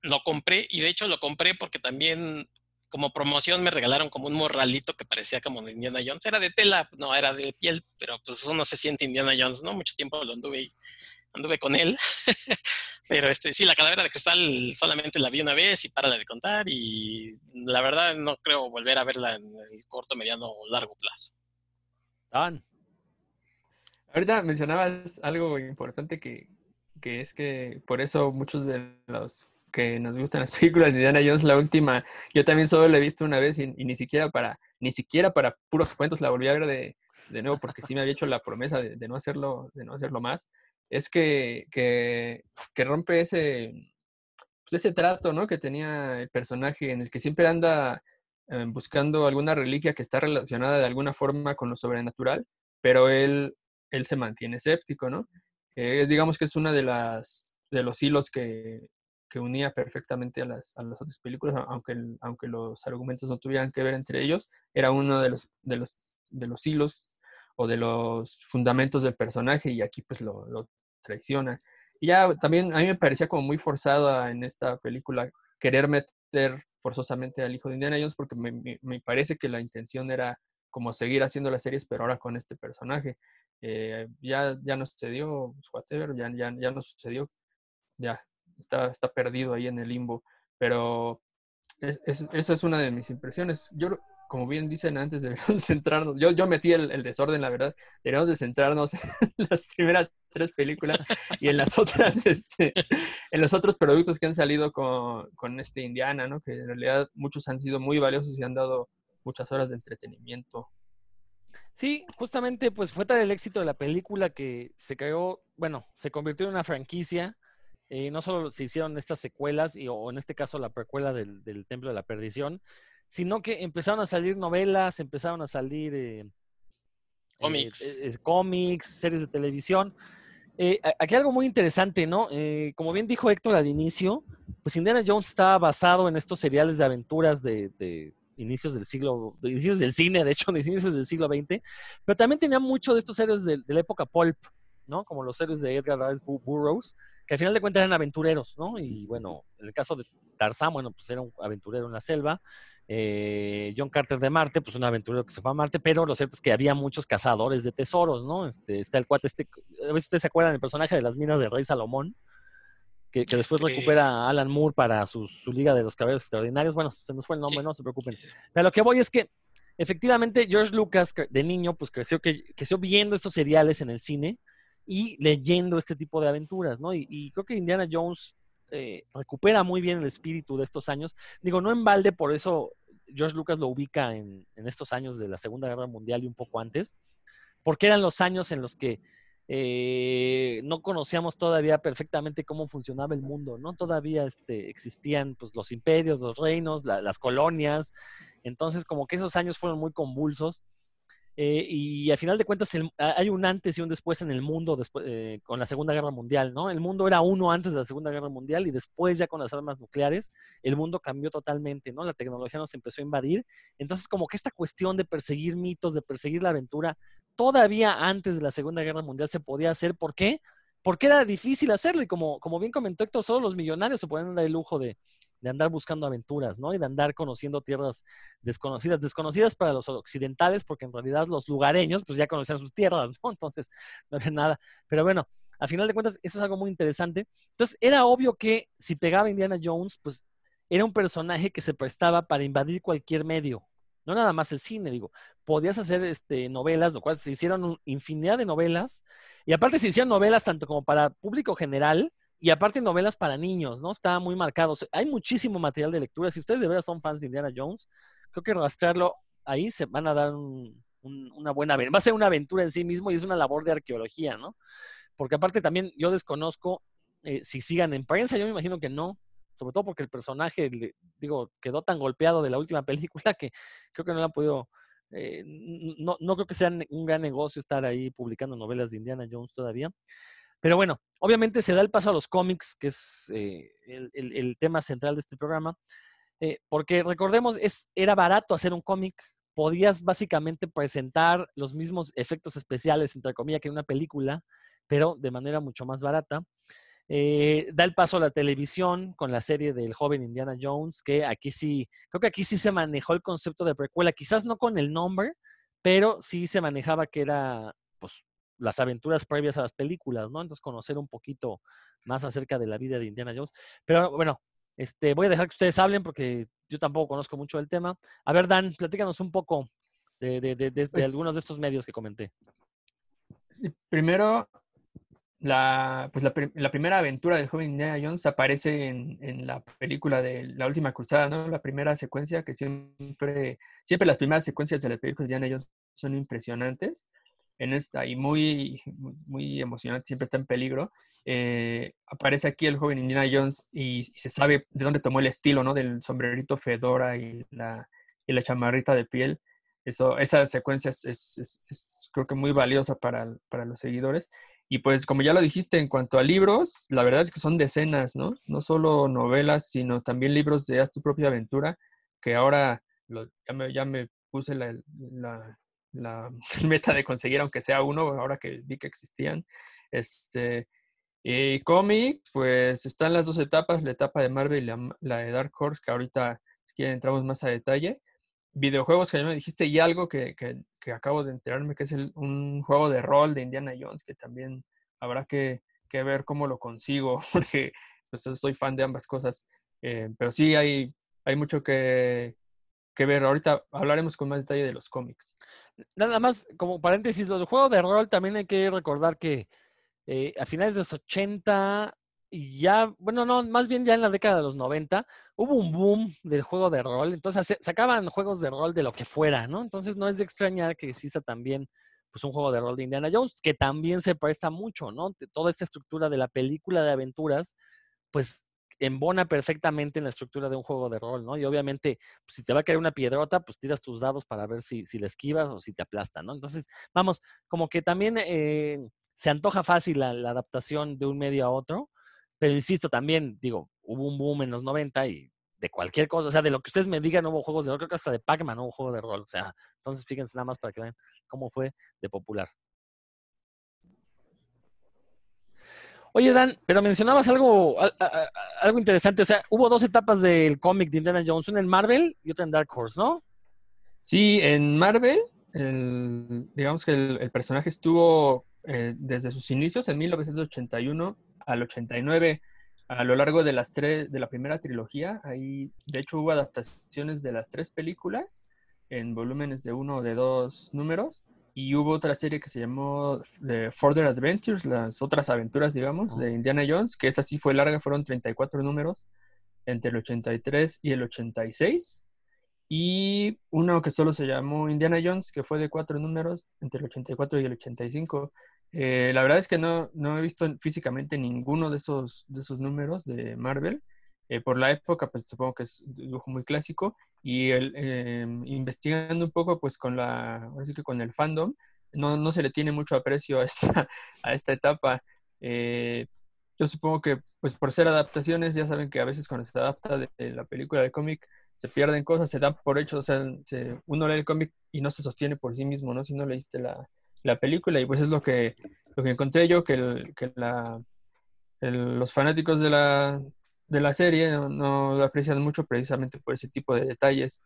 Lo compré y de hecho lo compré porque también como promoción me regalaron como un morralito que parecía como de Indiana Jones. Era de tela, no, era de piel, pero pues eso no se siente Indiana Jones, ¿no? Mucho tiempo lo anduve, anduve con él. pero este, sí, la calavera de cristal solamente la vi una vez y para de contar y la verdad no creo volver a verla en el corto, mediano o largo plazo. Dan. Ahorita mencionabas algo importante que, que es que por eso muchos de los que nos gustan las películas de Indiana Jones, la última, yo también solo la he visto una vez y, ni siquiera para, ni siquiera para puros cuentos la volví a ver de, de nuevo porque sí me había hecho la promesa de, de, no hacerlo, de no hacerlo más es que, que, rompe ese, pues, ese trato ¿no? que tenía el personaje en el que siempre anda eh, buscando alguna reliquia que está relacionada de alguna forma con lo sobrenatural, pero él, él se mantiene escéptico, ¿no? Eh, digamos que es una de las de los hilos que, que unía perfectamente a las, a las otras películas, aunque, aunque los argumentos no tuvieran que ver entre ellos, era uno de los, de los, de los hilos o de los fundamentos del personaje y aquí pues lo traiciona. Y ya también a mí me parecía como muy forzada en esta película querer meter forzosamente al hijo de Indiana Jones porque me, me, parece que la intención era como seguir haciendo las series, pero ahora con este personaje. Eh, ya, ya no sucedió, whatever, ya, ya, ya no sucedió, ya está, está perdido ahí en el limbo. Pero es, es, esa es una de mis impresiones. Yo como bien dicen antes, deberíamos centrarnos, yo, yo metí el, desorden, la verdad, deberíamos de centrarnos en las primeras tres películas y en las otras, este, en los otros productos que han salido con, con este Indiana, ¿no? Que en realidad muchos han sido muy valiosos y han dado muchas horas de entretenimiento. Sí, justamente pues fue tal el éxito de la película que se creó, bueno, se convirtió en una franquicia. Eh, no solo se hicieron estas secuelas, y, o en este caso la precuela del, del Templo de la Perdición, sino que empezaron a salir novelas, empezaron a salir eh, cómics. Eh, cómics, series de televisión. Eh, aquí algo muy interesante, ¿no? como bien dijo Héctor al inicio, pues Indiana Jones está basado en estos seriales de aventuras de, inicios del siglo, de inicios del cine, de hecho, de inicios del siglo XX, pero también tenía mucho de estos series de, la época pulp, ¿no? Como los series de Edgar Rice Burroughs, que al final de cuentas eran aventureros, ¿no? Y bueno, en el caso de Tarzán, bueno, pues era un aventurero en la selva. Eh, John Carter de Marte, pues un aventurero que se fue a Marte, pero lo cierto es que había muchos cazadores de tesoros, ¿no? Este, está el cuate, este, a ver si ustedes se acuerdan del personaje de las minas del rey Salomón, que, después recupera a Alan Moore para su, Liga de los Caballeros Extraordinarios. Bueno, se nos fue el nombre, no se preocupen. Pero lo que voy es que efectivamente George Lucas de niño pues creció, que, creció viendo estos seriales en el cine y leyendo este tipo de aventuras, ¿no? Y, creo que Indiana Jones eh, recupera muy bien el espíritu de estos años. Digo, no en balde, por eso George Lucas lo ubica en, estos años de la Segunda Guerra Mundial y un poco antes, porque eran los años en los que eh, no conocíamos todavía perfectamente cómo funcionaba el mundo, ¿no? Todavía este, existían pues, los imperios, los reinos, las colonias, entonces como que esos años fueron muy convulsos eh, y al final de cuentas hay un antes y un después en el mundo eh, con la Segunda Guerra Mundial, ¿no? El mundo era uno antes de la Segunda Guerra Mundial y después ya con las armas nucleares el mundo cambió totalmente, ¿no? La tecnología nos empezó a invadir. Entonces como que esta cuestión de perseguir mitos, de perseguir la aventura, todavía antes de la Segunda Guerra Mundial se podía hacer. ¿Por qué? Era difícil hacerlo y como, como bien comentó Héctor, solo los millonarios se podían dar el lujo de, de andar buscando aventuras, ¿no? Y de andar conociendo tierras desconocidas, desconocidas para los occidentales, porque en realidad los lugareños, pues ya conocían sus tierras, ¿no? Entonces, no había nada. Pero bueno, al final de cuentas, eso es algo muy interesante. Entonces, era obvio que si pegaba Indiana Jones, pues era un personaje que se prestaba para invadir cualquier medio, no nada más el cine, digo, podías hacer este, novelas, lo cual se hicieron infinidad de novelas, y aparte se hicieron novelas tanto como para público general, y aparte novelas para niños, ¿no? Estaba muy marcado. Hay muchísimo material de lectura. Si ustedes de verdad son fans de Indiana Jones, creo que rastrearlo ahí se van a dar una buena... Va a ser una aventura en sí mismo y es una labor de arqueología, ¿no? Porque aparte también yo desconozco eh, si sigan en prensa, yo me imagino que no, sobre todo porque el personaje, digo, quedó tan golpeado de la última película que creo que no le han podido, eh, no, no creo que sea un gran negocio estar ahí publicando novelas de Indiana Jones todavía. Pero bueno, obviamente se da el paso a los cómics, que es eh, el, tema central de este programa, eh, porque recordemos, es, era barato hacer un cómic, podías básicamente presentar los mismos efectos especiales, entre comillas, que en una película, pero de manera mucho más barata. Eh, da el paso a la televisión con la serie del joven Indiana Jones, que aquí sí, creo que aquí sí se manejó el concepto de precuela, quizás no con el nombre, pero sí se manejaba que era pues las aventuras previas a las películas, ¿no? Entonces conocer un poquito más acerca de la vida de Indiana Jones. Pero bueno, este, voy a dejar que ustedes hablen porque yo tampoco conozco mucho del tema. A ver, Dan, platícanos un poco de, de, de, pues algunos de estos medios que comenté. Sí, primero, la, pues la, la, primera aventura del joven Indiana Jones aparece en, en, la película de La Última Cruzada, ¿no? La primera secuencia que siempre, siempre las primeras secuencias de la película de Indiana Jones son impresionantes en esta y muy, muy emocionante, siempre está en peligro. Eh, aparece aquí el joven Indiana Jones y, se sabe de dónde tomó el estilo, ¿no? Del sombrerito fedora y la, y la chamarrita de piel. Eso, esa secuencia es, es, creo que muy valiosa para, para, los seguidores. Y pues como ya lo dijiste, en cuanto a libros, la verdad es que son decenas, ¿no? No solo novelas, sino también libros de Haz tu propia aventura, que ahora ya, me, ya me puse la, la meta de conseguir, aunque sea uno, ahora que vi que existían. Este, y cómic, pues están las dos etapas, la etapa de Marvel y la, de Dark Horse, que ahorita si entramos más a detalle. Videojuegos que ya me dijiste y algo que, acabo de enterarme que es un juego de rol de Indiana Jones, que también habrá que, que ver cómo lo consigo, porque pues, soy fan de ambas cosas. Eh, pero sí hay, hay mucho que, que ver. Ahorita hablaremos con más detalle de los cómics. Nada más, como paréntesis, los juegos de rol también hay que recordar que eh, a finales de los 80 y ya, bueno, no, más bien ya en la década de los 90, hubo un boom del juego de rol. Entonces sacaban juegos de rol de lo que fuera, ¿no? Entonces no es de extrañar que exista también pues un juego de rol de Indiana Jones, que también se presta mucho, ¿no? Toda esta estructura de la película de aventuras, pues embona perfectamente en la estructura de un juego de rol, ¿no? Y obviamente, pues, si te va a caer una piedrota, pues tiras tus dados para ver si, si la esquivas o si te aplasta, ¿no? Entonces, vamos, como que también eh, se antoja fácil la, adaptación de un medio a otro, pero insisto, también, digo, hubo un boom en los 90 y de cualquier cosa, o sea, de lo que ustedes me digan, hubo juegos de rol, creo que hasta de Pac-Man hubo juego de rol, o sea, entonces fíjense nada más para que vean cómo fue de popular. Oye, Dan, pero mencionabas algo, algo interesante. O sea, hubo dos etapas del cómic de Indiana Jones, una en Marvel y otra en Dark Horse, ¿no? Sí, en Marvel, digamos que el, personaje estuvo eh, desde sus inicios en 1981 al 89 a lo largo de las tres de la primera trilogía. Ahí, de hecho, hubo adaptaciones de las tres películas en volúmenes de uno o de dos números. Y hubo otra serie que se llamó The Further Adventures, las otras aventuras, digamos, de Indiana Jones, que esa sí fue larga, fueron 34 números entre el 83 y el 86. Y uno que solo se llamó Indiana Jones, que fue de cuatro números entre el 84 y el 85. Eh, la verdad es que no, no he visto físicamente ninguno de esos, de esos números de Marvel. Eh, por la época, pues supongo que es un dibujo muy clásico y el, em, investigando un poco pues con la, así que con el fandom, no, no, se le tiene mucho aprecio a esta, a esta etapa. Eh, yo supongo que pues por ser adaptaciones, ya saben que a veces cuando se adapta de, la película de cómic se pierden cosas, se dan por hecho, o sea, uno lee el cómic y no se sostiene por sí mismo, ¿no? Si no leíste la, la película y pues es lo que, lo que encontré yo, que, el, que la, los fanáticos de la, de la serie no, lo aprecian mucho precisamente por ese tipo de detalles.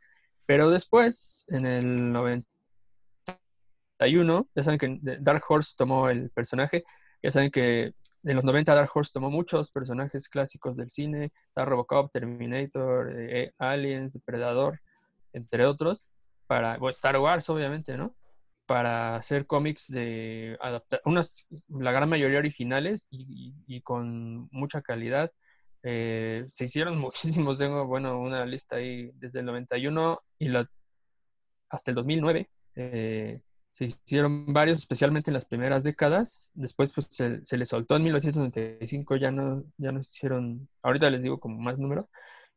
Pero después, en el 91, ya saben que Dark Horse tomó el personaje, ya saben que en los 90 Dark Horse tomó muchos personajes clásicos del cine, Robocop, Terminator, eh, Aliens, Depredador, entre otros, para Star Wars obviamente, ¿no? Para hacer cómics de adaptar, unas, la gran mayoría originales y, con mucha calidad. Eh, se hicieron muchísimos, tengo, bueno, una lista ahí desde el 91 y la, hasta el 2009. Eh, se hicieron varios, especialmente en las primeras décadas. Después, pues, se, se les soltó en 1995, ya no, ya no hicieron, ahorita les digo como más número.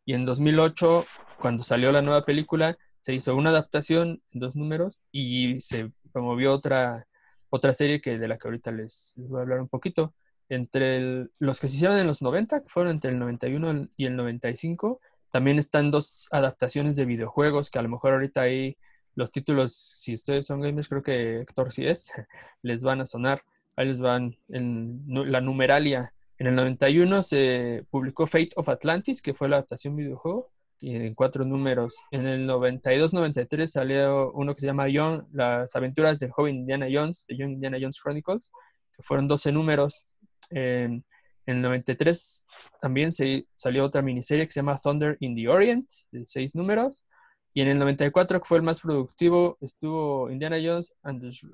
Y en 2008, cuando salió la nueva película, se hizo una adaptación en dos números y se promovió otra, otra serie que de la que ahorita les, voy a hablar un poquito. Entre los que se hicieron en los 90, que fueron entre el 91 y el 95, también están dos adaptaciones de videojuegos que a lo mejor ahorita hay los títulos, si ustedes son gamers, creo que Héctor sí es, les van a sonar. Ahí les van en la numeralia. En el 91 se publicó Fate of Atlantis, que fue la adaptación videojuego, en cuatro números. En el 92-93 salió uno que se llama Young, Las aventuras del joven Indiana Jones, de Young Indiana Jones Chronicles, que fueron 12 números. en el 93 también se, salió otra miniserie que se llama Thunder in the Orient, de seis números. Y en el 94, que fue el más productivo, estuvo Indiana Jones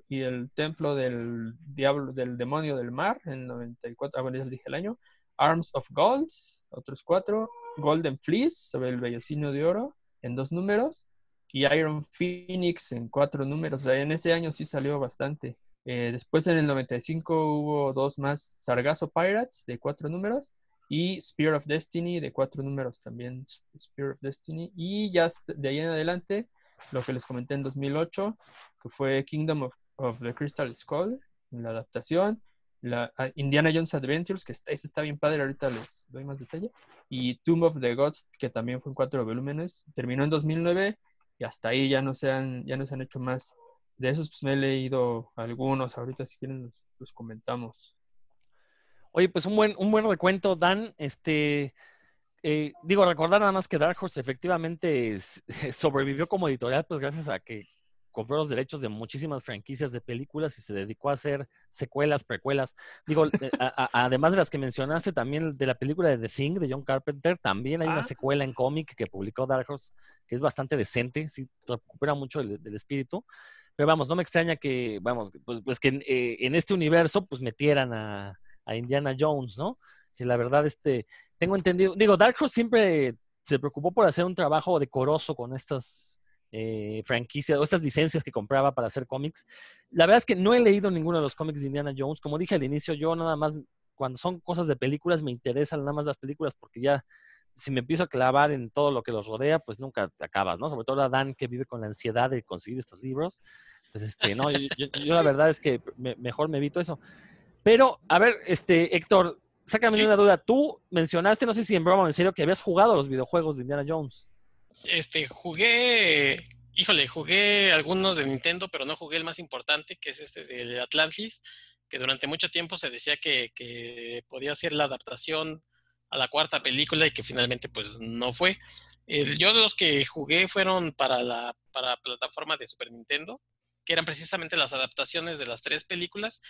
y el templo del diablo, del demonio del mar, en el 94, ah, bueno, ya les dije el año. Arms of Gold, otros cuatro. Golden Fleece, sobre el vellocino de oro, en dos números. Y Iron Phoenix en cuatro números. O en ese año sí salió bastante. Eh, después en el 95 hubo dos más, Sargasso Pirates, de cuatro números y Spear of Destiny de cuatro números también, Spear of Destiny. Y ya de ahí en adelante, lo que les comenté en 2008, que fue Kingdom of, the Crystal Skull, la adaptación. La, ah, Indiana Jones Adventures, que está, ese está bien padre, ahorita les doy más detalle. Y Tomb of the Gods, que también fue en cuatro volúmenes, terminó en 2009 y hasta ahí ya no se han, ya no se han hecho más. De esos pues me he leído algunos, ahorita si quieren los comentamos. Oye, pues un buen, un buen recuento, Dan. Este, eh, digo, recordar nada más que Dark Horse efectivamente sobrevivió como editorial, pues gracias a que compró los derechos de muchísimas franquicias de películas y se dedicó a hacer secuelas, precuelas. Digo, eh, además de las que mencionaste, también de la película de The Thing de John Carpenter, también hay una ah. secuela en cómic que publicó Dark Horse, que es bastante decente, sí, recupera mucho del, espíritu. Pero vamos, no me extraña que, vamos, pues, pues que eh, en este universo, pues metieran a, a Indiana Jones, ¿no? Que la verdad, este, tengo entendido, digo, Dark Horse siempre se preocupó por hacer un trabajo decoroso con estas eh, franquicias o estas licencias que compraba para hacer cómics. La verdad es que no he leído ninguno de los cómics de Indiana Jones. Como dije al inicio, yo nada más, cuando son cosas de películas, me interesan nada más las películas porque ya si me empiezo a clavar en todo lo que los rodea, pues nunca te acabas, ¿no? Sobre todo a Dan que vive con la ansiedad de conseguir estos libros. Pues este, no, yo, la verdad es que mejor me evito eso. Pero, a ver, este, Héctor, sácame una duda. Tú mencionaste, no sé si en broma o en serio, que habías jugado los videojuegos de Indiana Jones. Este, jugué, híjole, jugué algunos de Nintendo, pero no jugué el más importante, que es este de Atlantis, que durante mucho tiempo se decía que, podía ser la adaptación a la cuarta película y que finalmente pues no fue. yo de los que jugué fueron para la para plataforma de Super Nintendo, que eran precisamente las adaptaciones de las tres películas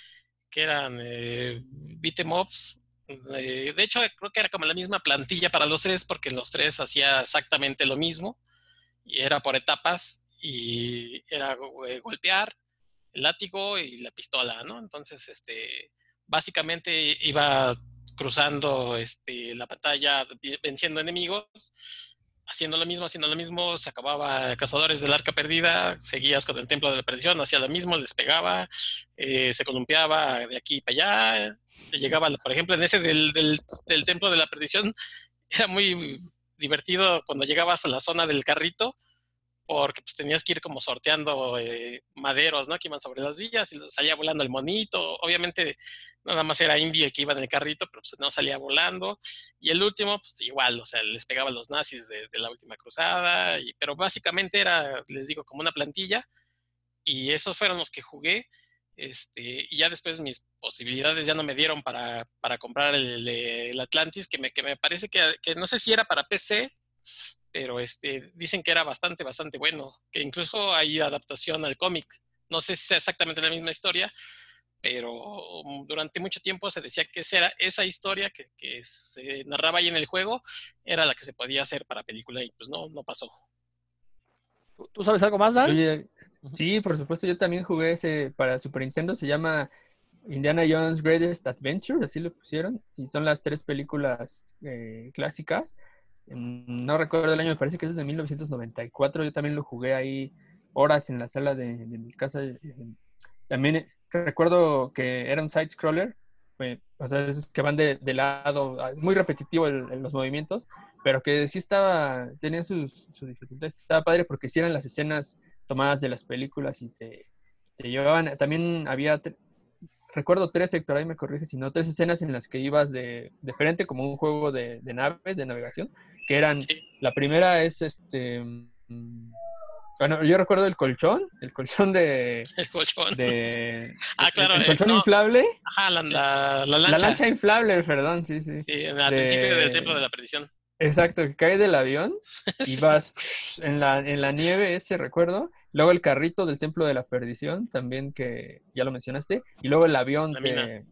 que eran eh, beat'em eh, de hecho, creo que era como la misma plantilla para los tres, porque los tres hacía exactamente lo mismo, y era por etapas, y era eh, golpear, el látigo y la pistola, ¿no? Entonces, este, básicamente iba cruzando este, la pantalla venciendo enemigos, haciendo lo mismo, haciendo lo mismo, se acababa Cazadores del Arca Perdida, seguías con el Templo de la Perdición, hacía lo mismo, les pegaba, eh, se columpiaba de aquí para allá, llegaba, por ejemplo, en ese del, del, Templo de la Perdición, era muy divertido cuando llegabas a la zona del carrito, porque pues, tenías que ir como sorteando eh, maderos, ¿no? Que iban sobre las villas y salía volando el monito. Obviamente nada más era Indy el que iba en el carrito, pero pues no salía volando. Y el último, pues igual, o sea, les pegaba a los nazis de, la última cruzada, y, pero básicamente era, les digo, como una plantilla. Y esos fueron los que jugué. Este, y ya después mis posibilidades ya no me dieron para, para comprar el, Atlantis, que me, que me parece que, que, no sé si era para PC, pero este, dicen que era bastante, bastante bueno, que incluso hay adaptación al cómic. No sé si es exactamente la misma historia, pero durante mucho tiempo se decía que esa, era, esa historia que, que, se narraba ahí en el juego era la que se podía hacer para película y pues no, no pasó. ¿Tú sabes algo más, Dan? sí, por supuesto, yo también jugué ese para Super Nintendo, se llama Indiana Jones Greatest Adventure, así lo pusieron, y son las tres películas eh, clásicas. No recuerdo el año, me parece que es de 1994, yo también lo jugué ahí horas en la sala de, mi casa. También eh, recuerdo que era un side-scroller, o sea, esos que van de, lado, ah, muy repetitivo en los movimientos, pero que sí estaba, tenía sus, dificultades. Estaba padre porque sí eran las escenas tomadas de las películas y te, te llevaban. También había, recuerdo tres, Héctor, ahí me corrige, sino tres escenas en las que ibas de, de frente como un juego de, de naves, de navegación, que eran, la primera es este. Mm, bueno, yo recuerdo el colchón, el colchón de... El colchón. De, ah, claro. El, eh, colchón inflable. Ajá, la, la, lancha. La lancha inflable, perdón, sí, sí. Sí, al principio del Templo de la Perdición. Exacto, que cae del avión y vas en la, en la nieve, ese recuerdo. Luego el carrito del Templo de la Perdición, también que ya lo mencionaste. Y luego el avión de...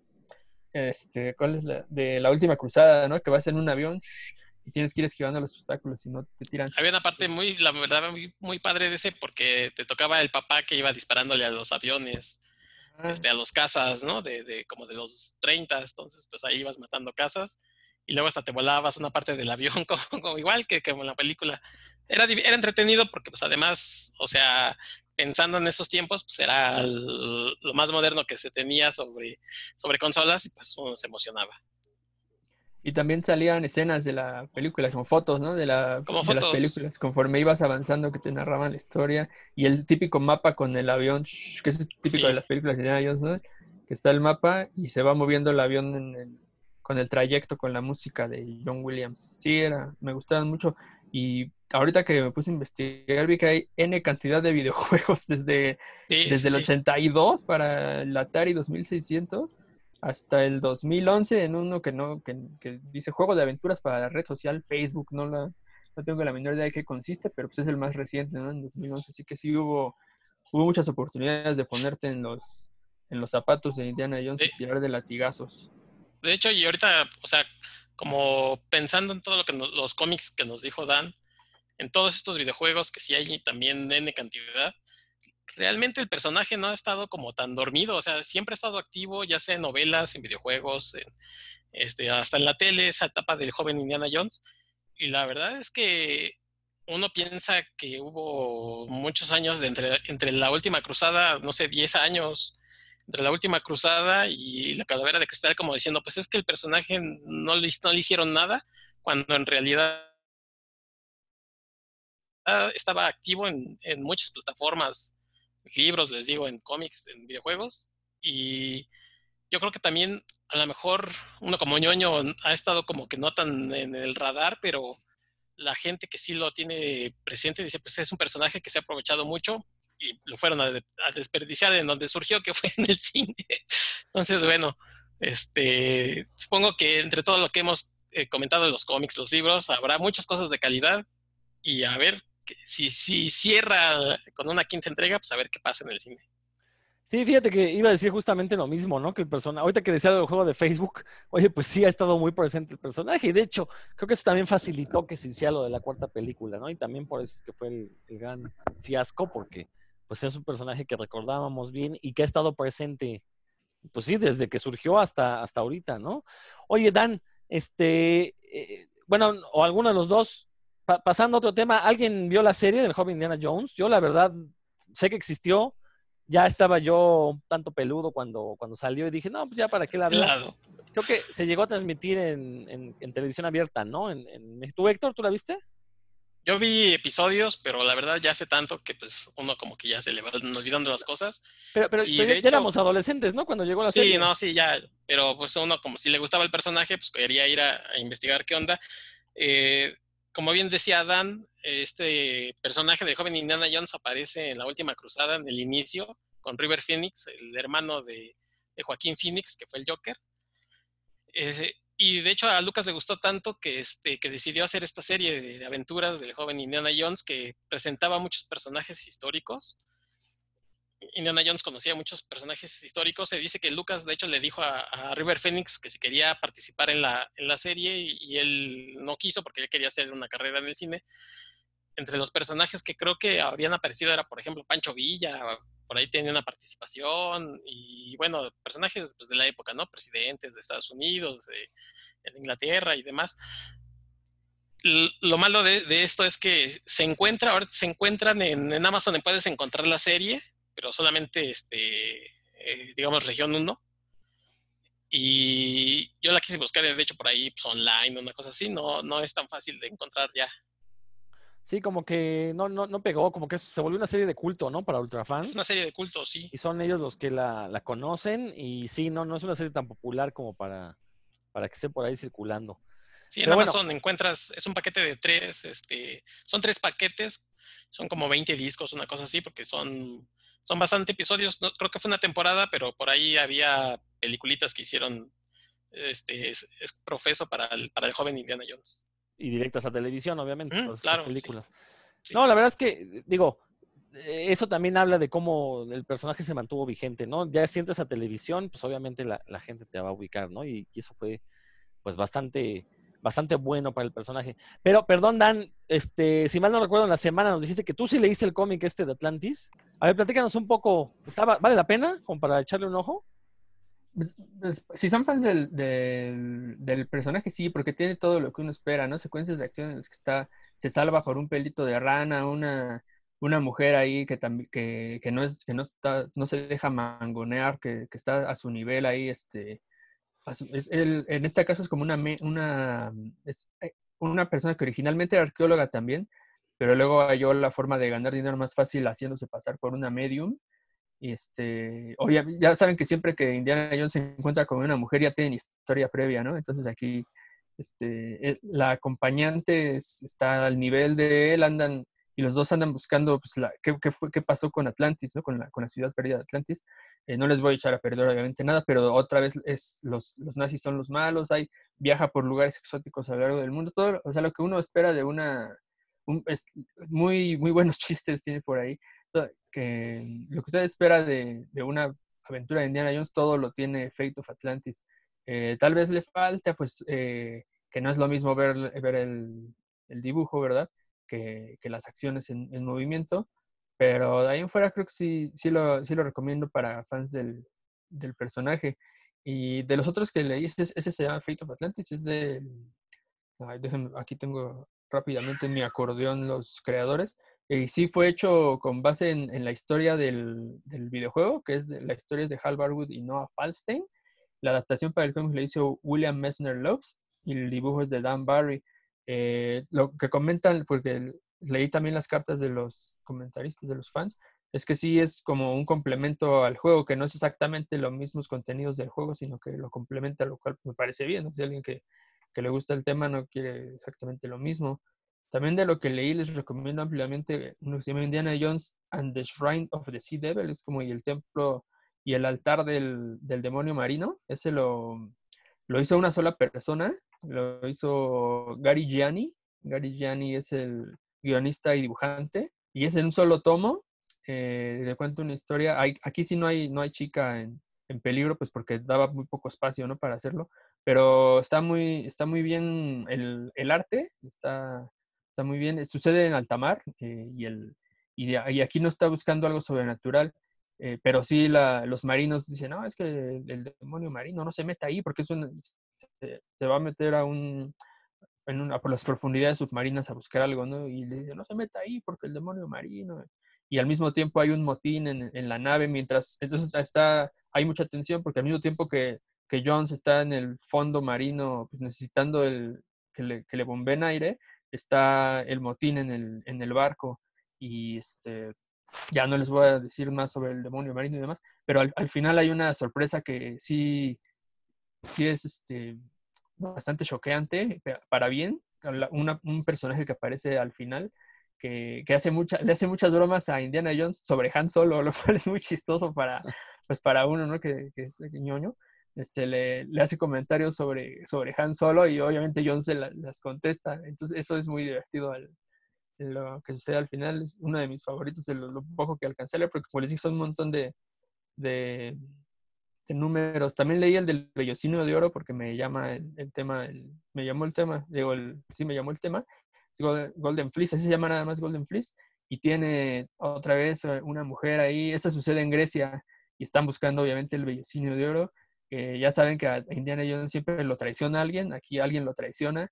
Este, ¿cuál es la? De la última cruzada, ¿no? Que vas en un avión y tienes que ir esquivando los obstáculos y no te tiran. Había una parte muy, la verdad, muy, muy padre de ese porque te tocaba el papá que iba disparándole a los aviones, ah. este, a los casas, ¿no? De, de, como de los 30, entonces pues ahí ibas matando casas y luego hasta te volabas una parte del avión como, igual que, como en la película. Era, era entretenido porque pues además, o sea, pensando en esos tiempos, pues era lo más moderno que se tenía sobre, sobre consolas y pues uno se emocionaba. Y también salían escenas de la película, como fotos, ¿no? De, la, de las películas, conforme ibas avanzando, que te narraban la historia. Y el típico mapa con el avión, que es típico de las películas de Indiana ¿no? Que está el mapa y se va moviendo el avión con el trayecto, con la música de John Williams. Sí, era, me gustaban mucho. Y ahorita que me puse a investigar, vi que hay N cantidad de videojuegos desde, desde el 82 para el Atari 2600 hasta el 2011 en uno que no que, dice juego de aventuras para la red social Facebook, no la no tengo la menor idea de qué consiste, pero pues es el más reciente, ¿no? En 2011, así que sí hubo hubo muchas oportunidades de ponerte en los en los zapatos de Indiana Jones y tirar de latigazos. De hecho, y ahorita, o sea, como pensando en todo lo que los cómics que nos dijo Dan, en todos estos videojuegos que sí hay también N cantidad, realmente el personaje no ha estado como tan dormido, o sea, siempre ha estado activo, ya sea en novelas, en videojuegos, este, hasta en la tele, esa etapa del joven Indiana Jones. Y la verdad es que uno piensa que hubo muchos años de entre, entre la última cruzada, no sé, 10 años, entre la última cruzada y la calavera de cristal, como diciendo, pues es que el personaje no le, no le hicieron nada, cuando en realidad estaba activo en, en muchas plataformas libros, les digo, en cómics, en videojuegos. Y yo creo que también a lo mejor uno como ñoño ha estado como que no tan en el radar, pero la gente que sí lo tiene presente dice, pues es un personaje que se ha aprovechado mucho y lo fueron a, desperdiciar en donde surgió, que fue en el cine. Entonces, bueno, este, supongo que entre todo lo que hemos eh, comentado de los cómics, los libros, habrá muchas cosas de calidad y a ver si, si cierra con una quinta entrega, pues a ver qué pasa en el cine. Sí, fíjate que iba a decir justamente lo mismo, ¿no? Que el personaje, ahorita que decía el juego de Facebook, oye, pues sí ha estado muy presente el personaje. Y de hecho, creo que eso también facilitó que se hiciera lo de la cuarta película, ¿no? Y también por eso es que fue el, gran fiasco, porque pues es un personaje que recordábamos bien y que ha estado presente, pues sí, desde que surgió hasta, hasta ahorita, ¿no? Oye, Dan, este, eh, bueno, o alguno de los dos, pasando a otro tema, ¿alguien vio la serie del joven Indiana Jones? Yo la verdad sé que existió, ya estaba yo tanto peludo cuando, cuando salió y dije, no, pues ya para qué la veo. Creo que se llegó a transmitir en, televisión abierta, ¿no? En, ¿Tú, Héctor, tú la viste? Yo vi episodios, pero la verdad ya hace tanto que pues uno como que ya se le va olvidando las cosas. Pero, pero, ya éramos adolescentes, ¿no? Cuando llegó la serie. Sí, no, sí, ya. Pero pues uno como si le gustaba el personaje, pues quería ir a, a investigar qué onda. Eh, como bien decía Dan, este personaje de joven Indiana Jones aparece en la última cruzada, en el inicio, con River Phoenix, el hermano de, Joaquín Phoenix, que fue el Joker. Y de hecho a Lucas le gustó tanto que, este, que decidió hacer esta serie de, aventuras del joven Indiana Jones que presentaba muchos personajes históricos. Indiana Jones conocía muchos personajes históricos. Se dice que Lucas, de hecho, le dijo a, River Phoenix que si quería participar en la, en la serie y, él no quiso porque él quería hacer una carrera en el cine. Entre los personajes que creo que habían aparecido era, por ejemplo, Pancho Villa, por ahí tenía una participación y, bueno, personajes pues, de la época, ¿no? Presidentes de Estados Unidos, de, Inglaterra y demás lo malo de, esto es que se encuentra, ahora se encuentran en, en, Amazon, puedes encontrar la serie, pero solamente, este, eh, digamos, región 1. Y yo la quise buscar, de hecho, por ahí, pues, online, una cosa así, no, no es tan fácil de encontrar ya. Sí, como que no, no, no pegó, como que se volvió una serie de culto, ¿no? Para ultrafans. Es una serie de culto, sí. Y son ellos los que la, la conocen y sí, no, no es una serie tan popular como para, para que esté por ahí circulando. Sí, en Amazon encuentras, es un paquete de tres, este, son tres paquetes, son como 20 discos, una cosa así, porque son son bastante episodios, no, creo que fue una temporada, pero por ahí había peliculitas que hicieron, este, es, profeso para el, para el joven Indiana Jones. Y directas a televisión, obviamente, claro, películas. No, la verdad es que, digo, eso también habla de cómo el personaje se mantuvo vigente, ¿no? Ya si entras a televisión, pues obviamente la, la gente te va a ubicar, ¿no? Y, y, eso fue, pues, bastante bastante bueno para el personaje. Pero, perdón, Dan, este, si mal no recuerdo, en la semana nos dijiste que tú sí leíste el cómic este de Atlantis. A ver, platícanos un poco. ¿Estaba, ¿Vale la pena como para echarle un ojo? Pues, pues, si son fans del, del, personaje, sí, porque tiene todo lo que uno espera, ¿no? Secuencias de acción en las que está, se salva por un pelito de rana, una, una mujer ahí que, que, que, no, es, que no, está, no se deja mangonear, que, que está a su nivel ahí, este, es en este caso es como una, una, eh, una persona que originalmente era arqueóloga también, pero luego halló la forma de ganar dinero más fácil haciéndose pasar por una medium. Y este, ya saben que siempre que Indiana Jones se encuentra con una mujer ya tienen historia previa, ¿no? Entonces aquí este, eh, la acompañante está al nivel de él, andan y los dos andan buscando pues, la, qué, qué, fue, qué pasó con Atlantis, ¿no? con, la, con la ciudad perdida de Atlantis. Eh, no les voy a echar a perder obviamente nada, pero otra vez es, los, los nazis son los malos, hay viaja por lugares exóticos a lo largo del mundo, todo, o sea, lo que uno espera de una, es, muy, muy buenos chistes tiene por ahí, que lo que usted espera de, de, una aventura de Indiana Jones, todo lo tiene Fate of Atlantis. Eh, tal vez le falta, pues, eh, que no es lo mismo ver, ver el, el dibujo, ¿verdad? Que, las acciones en, movimiento. Pero de ahí en fuera creo que sí, sí, lo, sí lo recomiendo para fans del, personaje. Y de los otros que leí, ese, ese se llama Fate of Atlantis, es de... aquí tengo rápidamente en mi acordeón los creadores. Y sí fue hecho con base en, la historia del, videojuego, que es de, la historia de Hal Barwood y Noah Falstein. La adaptación para el cómic le hizo William Messner Loves y el dibujo es de Dan Barry. Eh, lo que comentan, porque leí también las cartas de los comentaristas, de los fans, es que sí es como un complemento al juego, que no es exactamente los mismos contenidos del juego, sino que lo complementa, lo cual me parece bien. Si alguien que, que, le gusta el tema no quiere exactamente lo mismo. También de lo que leí les recomiendo ampliamente uno que se llama Indiana Jones and the Shrine of the Sea Devil, es como y el templo y el altar del, del demonio marino. Ese lo, lo hizo una sola persona lo hizo Gary Gianni. Gary Gianni es el guionista y dibujante. Y es en un solo tomo. Eh, le cuento una historia. aquí sí no hay, no hay chica en, peligro, pues porque daba muy poco espacio ¿no? para hacerlo. Pero está muy, está muy bien el, arte. Está, está muy bien. Sucede en alta mar eh, y, el, y, aquí no está buscando algo sobrenatural. Eh, pero sí los marinos dicen, no, es que el, demonio marino no se meta ahí porque es un, se, va a meter a un, en una, por las profundidades submarinas a buscar algo, ¿no? Y le dice, no se meta ahí porque el demonio marino. Y al mismo tiempo hay un motín en, en la nave, mientras, entonces está, hay mucha tensión porque al mismo tiempo que, que Jones está en el fondo marino, pues necesitando el, que, le, que le bomben aire, está el motín en el, en el barco. Y este, ya no les voy a decir más sobre el demonio marino y demás, pero al, al final hay una sorpresa que sí, sí es este, bastante choqueante para bien. un personaje que aparece al final que, hace mucha, le hace muchas bromas a Indiana Jones sobre Han Solo, lo cual es muy chistoso para, pues para uno ¿no? que, es, ñoño. Este, le, le, hace comentarios sobre, sobre Han Solo y obviamente Jones se las contesta. Entonces eso es muy divertido lo que sucede al final es uno de mis favoritos de lo, poco que alcancé porque como les dije, son un montón de, de, números. También leí el del Bellocino de Oro porque me llama el, tema, me llamó el tema, digo, el, sí me llamó el tema. Golden Fleece, así se llama nada más Golden Fleece. Y tiene otra vez eh, una mujer ahí. Esta sucede en Grecia y están buscando obviamente el Bellocino de Oro. ya saben que a Indiana Jones siempre lo traiciona alguien, aquí alguien lo traiciona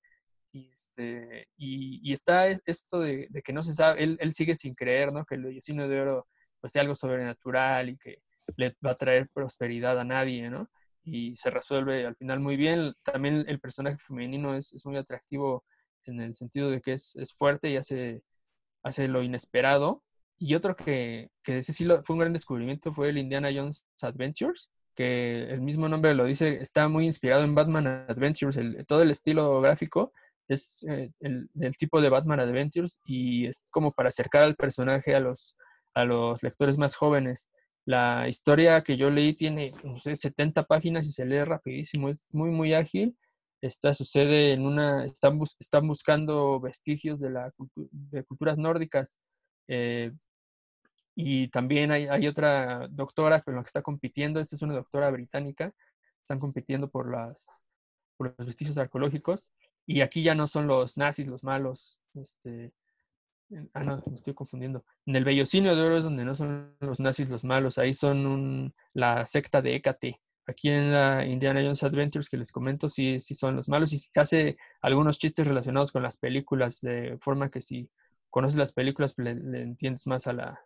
y, este, y, está esto de, que no se sabe, él, él, sigue sin creer, ¿no? Que el vecino de oro pues sea algo sobrenatural y que le va a traer prosperidad a nadie, ¿no? Y se resuelve al final muy bien. También el personaje femenino es, es muy atractivo en el sentido de que es, es, fuerte y hace, hace lo inesperado. Y otro que, que ese sí fue un gran descubrimiento fue el Indiana Jones Adventures, que el mismo nombre lo dice, está muy inspirado en Batman Adventures, todo el estilo gráfico es eh, el, del tipo de Batman Adventures y es como para acercar al personaje a los, a los lectores más jóvenes. La historia que yo leí tiene, no sé, 70 páginas y se lee rapidísimo, es muy, muy ágil. Esta sucede en una, están, están buscando vestigios de, la de culturas nórdicas. Eh, y también hay, hay, otra doctora con la que está compitiendo, esta es una doctora británica, están compitiendo por, las, por los vestigios arqueológicos. Y aquí ya no son los nazis los malos. Este, ah, no, me estoy confundiendo. En el Bellocino de Oro es donde no son los nazis los malos. Ahí son la secta de Hécate. Aquí en la Indiana Jones Adventures que les comento, sí, sí son los malos. Y hace algunos chistes relacionados con las películas, de forma que si conoces las películas, le, entiendes más a la,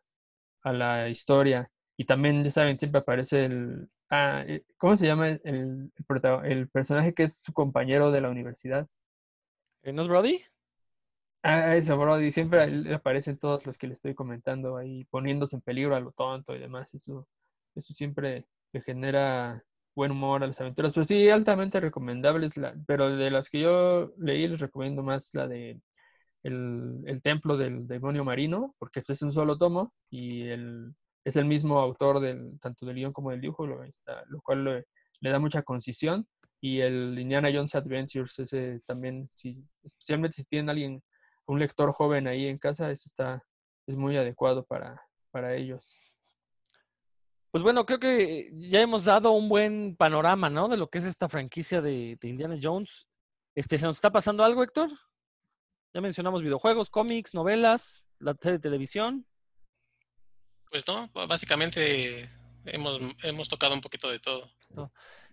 a la historia. Y también, ya saben, siempre aparece el... Ah, eh, ¿Cómo se llama el personaje que es su compañero de la universidad? ¿No es Brody? Ah, ese Brody. Siempre aparecen todos los que le estoy comentando ahí, poniéndose en peligro a lo tonto y demás. Eso, eso siempre le genera buen humor a las aventuras. Pues sí, altamente recomendables. La, pero de las que yo leí, les recomiendo más la de el, Templo del Demonio Marino, porque es un solo tomo y el, es el mismo autor del, tanto del guion como del dibujo, lo, está, lo cual le da mucha concisión y el Indiana Jones Adventures, ese también, si, especialmente si tienen alguien, un lector joven ahí en casa, ese está, es muy adecuado para, para ellos. Pues bueno, creo que ya hemos dado un buen panorama, ¿no? De lo que es esta franquicia de, Indiana Jones. Este, ¿Se nos está pasando algo, Héctor? Ya mencionamos videojuegos, cómics, novelas, la serie de televisión. Pues no, básicamente hemos, hemos tocado un poquito de todo.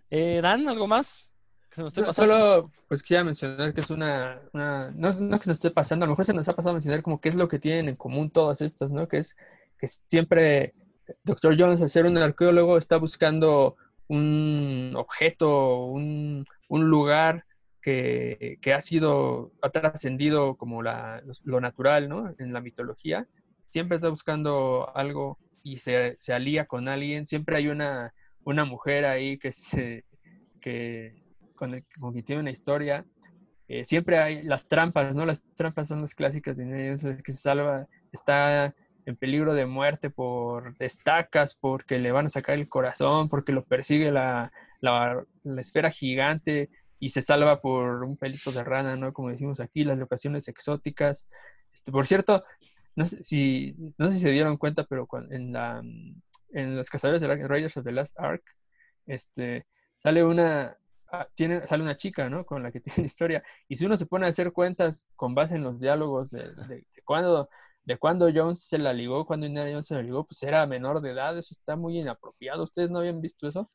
Eh, Dan, ¿algo más? Que se nos esté pasando? Solo, pues quería mencionar que es una, no, no es que nos esté pasando, a lo mejor se nos ha pasado a mencionar como qué es lo que tienen en común todos estos, ¿no? Que es que siempre Dr. Jones, al ser un arqueólogo, está buscando un objeto, un, un lugar que, que, ha sido, ha trascendido como la, lo natural, ¿no? En la mitología. Siempre está buscando algo y se, se alía con alguien. Siempre hay una, una mujer ahí que se que con el que tiene una historia. Eh, siempre hay las trampas, ¿no? Las trampas son las clásicas de que se salva, está en peligro de muerte por estacas, porque le van a sacar el corazón, porque lo persigue la, la, esfera gigante y se salva por un pelito de rana, ¿no? Como decimos aquí, las locaciones exóticas. Este, por cierto, no sé si, no sé si se dieron cuenta, pero en la en los cazadores de Raiders of the Last Ark, este, sale una, tiene, sale una chica, ¿no? Con la que tiene historia. Y si uno se pone a hacer cuentas con base en los diálogos de, cuando de cuando Jones se la ligó, cuando Indiana Jones se la ligó, pues era menor de edad, eso está muy inapropiado. ¿Ustedes no habían visto eso?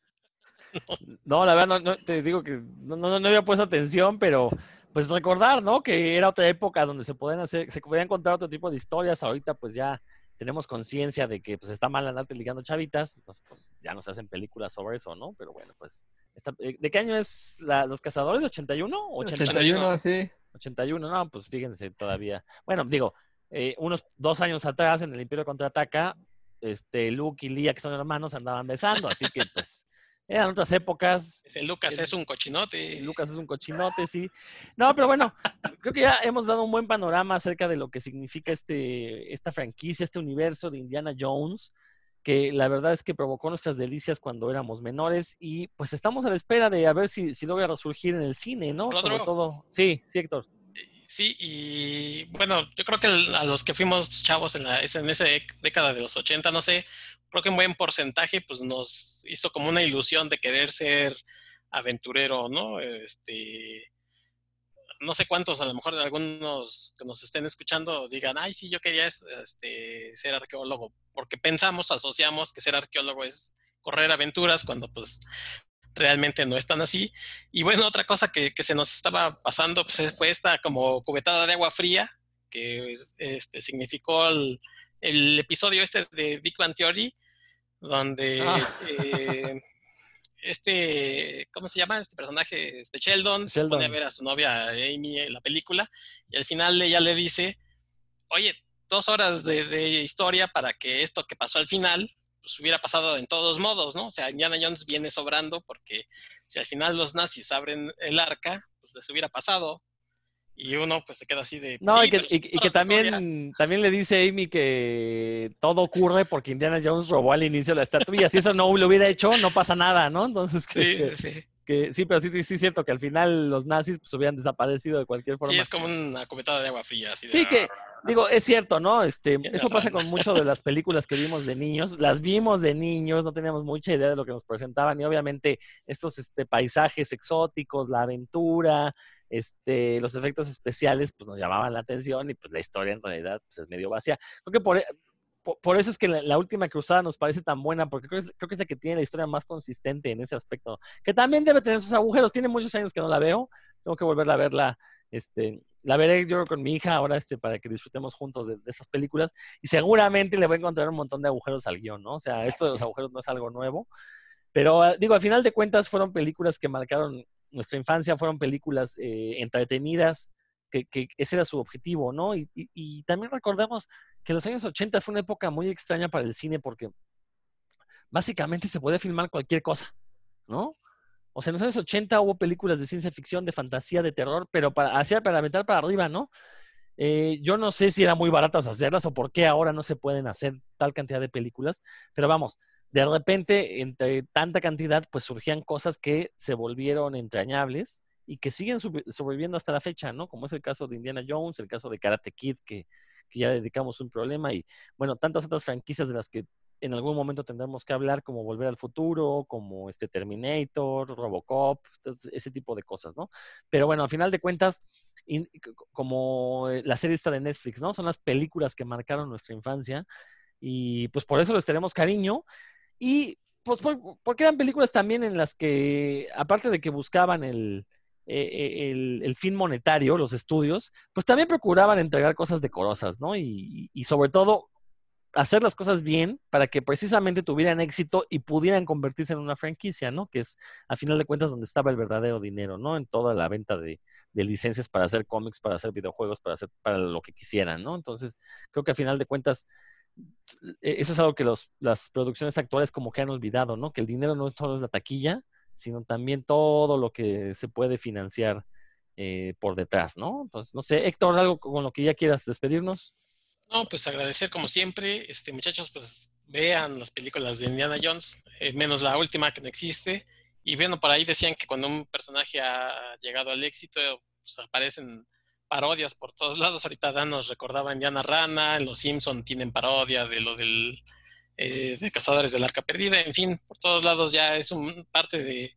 No, la verdad, no, te digo que no, no, no, había puesto atención, pero pues recordar, ¿no? Que era otra época donde se podían hacer, se podían contar otro tipo de historias. Ahorita, pues ya tenemos conciencia de que pues está mal andarte ligando chavitas, entonces pues ya no se hacen películas sobre eso, ¿no? Pero bueno, pues, eh, ¿de qué año es Los Cazadores? ¿81? 81, sí. 81, no, pues fíjense todavía. Bueno, digo, eh, unos dos años atrás en el Imperio Contraataca, este, Luke y Leia, que son hermanos, andaban besando, así que pues eran otras épocas. Lucas es un cochinote. Lucas es un cochinote, sí. No, pero bueno, creo que ya hemos dado un buen panorama acerca de lo que significa este, esta franquicia, este universo de Indiana Jones, que la verdad es que provocó nuestras delicias cuando éramos menores y pues estamos a la espera de a ver si, si logra resurgir en el cine, ¿no? Sobre todo. Sí, sí, Héctor. Sí, y bueno, yo creo que a los que fuimos chavos en, la, en esa década de los 80, no sé, creo que un buen porcentaje pues nos hizo como una ilusión de querer ser aventurero, ¿no? Este, no sé cuántos, a lo mejor algunos que nos estén escuchando digan, ay, sí, yo quería este, ser arqueólogo, porque pensamos, asociamos que ser arqueólogo es correr aventuras cuando pues realmente no es tan así. Y bueno, otra cosa que, se nos estaba pasando pues, fue esta como cubetada de agua fría, que este, significó el, episodio este de Big Bang Theory, donde ah. eh, este, ¿cómo se llama? Este personaje, este Sheldon, se pone a ver a su novia Amy en la película y al final ella le dice, oye, dos horas de, historia para que esto que pasó al final pues hubiera pasado en todos modos, ¿no? O sea, Indiana Jones viene sobrando porque si al final los nazis abren el arca, pues les hubiera pasado y uno pues se queda así de... No, y que, también, también le dice Amy que todo ocurre porque Indiana Jones robó al inicio la estatua y si eso no lo hubiera hecho, no pasa nada, ¿no? Entonces, que, sí, sí. Que, sí, pero sí, sí, es cierto que al final los nazis pues hubieran desaparecido de cualquier forma. Sí, es como una cometada de agua fría. Así Sí, que, digo, es cierto, ¿no? Este, eso pasa con muchas de las películas que vimos de niños. Las vimos de niños, no teníamos mucha idea de lo que nos presentaban y obviamente estos este, paisajes exóticos, la aventura, este, los efectos especiales pues nos llamaban la atención y pues la historia en realidad pues, es medio vacía. Creo que por, por, eso es que la, última cruzada nos parece tan buena, porque creo, creo, que es la que tiene la historia más consistente en ese aspecto, que también debe tener sus agujeros. Tiene muchos años que no la veo, tengo que volverla a verla. Este, la veré yo con mi hija ahora este, para que disfrutemos juntos de, de estas películas y seguramente le voy a encontrar un montón de agujeros al guion, ¿no? O sea, esto de los agujeros no es algo nuevo, pero ah, digo, al final de cuentas fueron películas que marcaron nuestra infancia fueron películas eh, entretenidas, que, ese era su objetivo, ¿no? Y, también recordemos que los años 80 fue una época muy extraña para el cine porque básicamente se puede filmar cualquier cosa, ¿no? O sea, en los años 80 hubo películas de ciencia ficción, de fantasía, de terror, pero para, hacia, para meter para arriba, ¿no? Eh, yo no sé si eran muy baratas hacerlas o por qué ahora no se pueden hacer tal cantidad de películas, pero vamos, de repente, entre tanta cantidad, pues surgían cosas que se volvieron entrañables y que siguen sobreviviendo hasta la fecha, ¿no? Como es el caso de Indiana Jones, el caso de Karate Kid, que, ya dedicamos un problema, y bueno, tantas otras franquicias de las que en algún momento tendremos que hablar, como Volver al Futuro, como este Terminator, Robocop, ese tipo de cosas, ¿no? Pero bueno, al final de cuentas, como la serie está de Netflix, ¿no? Son las películas que marcaron nuestra infancia y pues por eso les tenemos cariño y pues porque eran películas también en las que, aparte de que buscaban el, eh, el, el, fin monetario, los estudios, pues también procuraban entregar cosas decorosas, ¿no? Y, y, sobre todo hacer las cosas bien para que precisamente tuvieran éxito y pudieran convertirse en una franquicia, ¿no? Que es, a final de cuentas, donde estaba el verdadero dinero, ¿no? En toda la venta de, de licencias para hacer cómics, para hacer videojuegos, para hacer para lo que quisieran, ¿no? Entonces, creo que a final de cuentas eso es algo que las producciones actuales como que han olvidado, ¿no? Que el dinero no solo es la taquilla, sino también todo lo que se puede financiar eh, por detrás, ¿no? Entonces, no sé, Héctor, algo con lo que ya quieras despedirnos. No, pues agradecer como siempre, este muchachos, pues vean las películas de Indiana Jones, eh, menos la última que no existe. Y bueno, por ahí decían que cuando un personaje ha llegado al éxito, pues aparecen parodias por todos lados. Ahorita Dan nos recordaba Indiana Rana, en Los Simpson tienen parodia de lo del eh, de Cazadores del Arca Perdida, en fin, por todos lados ya es un parte de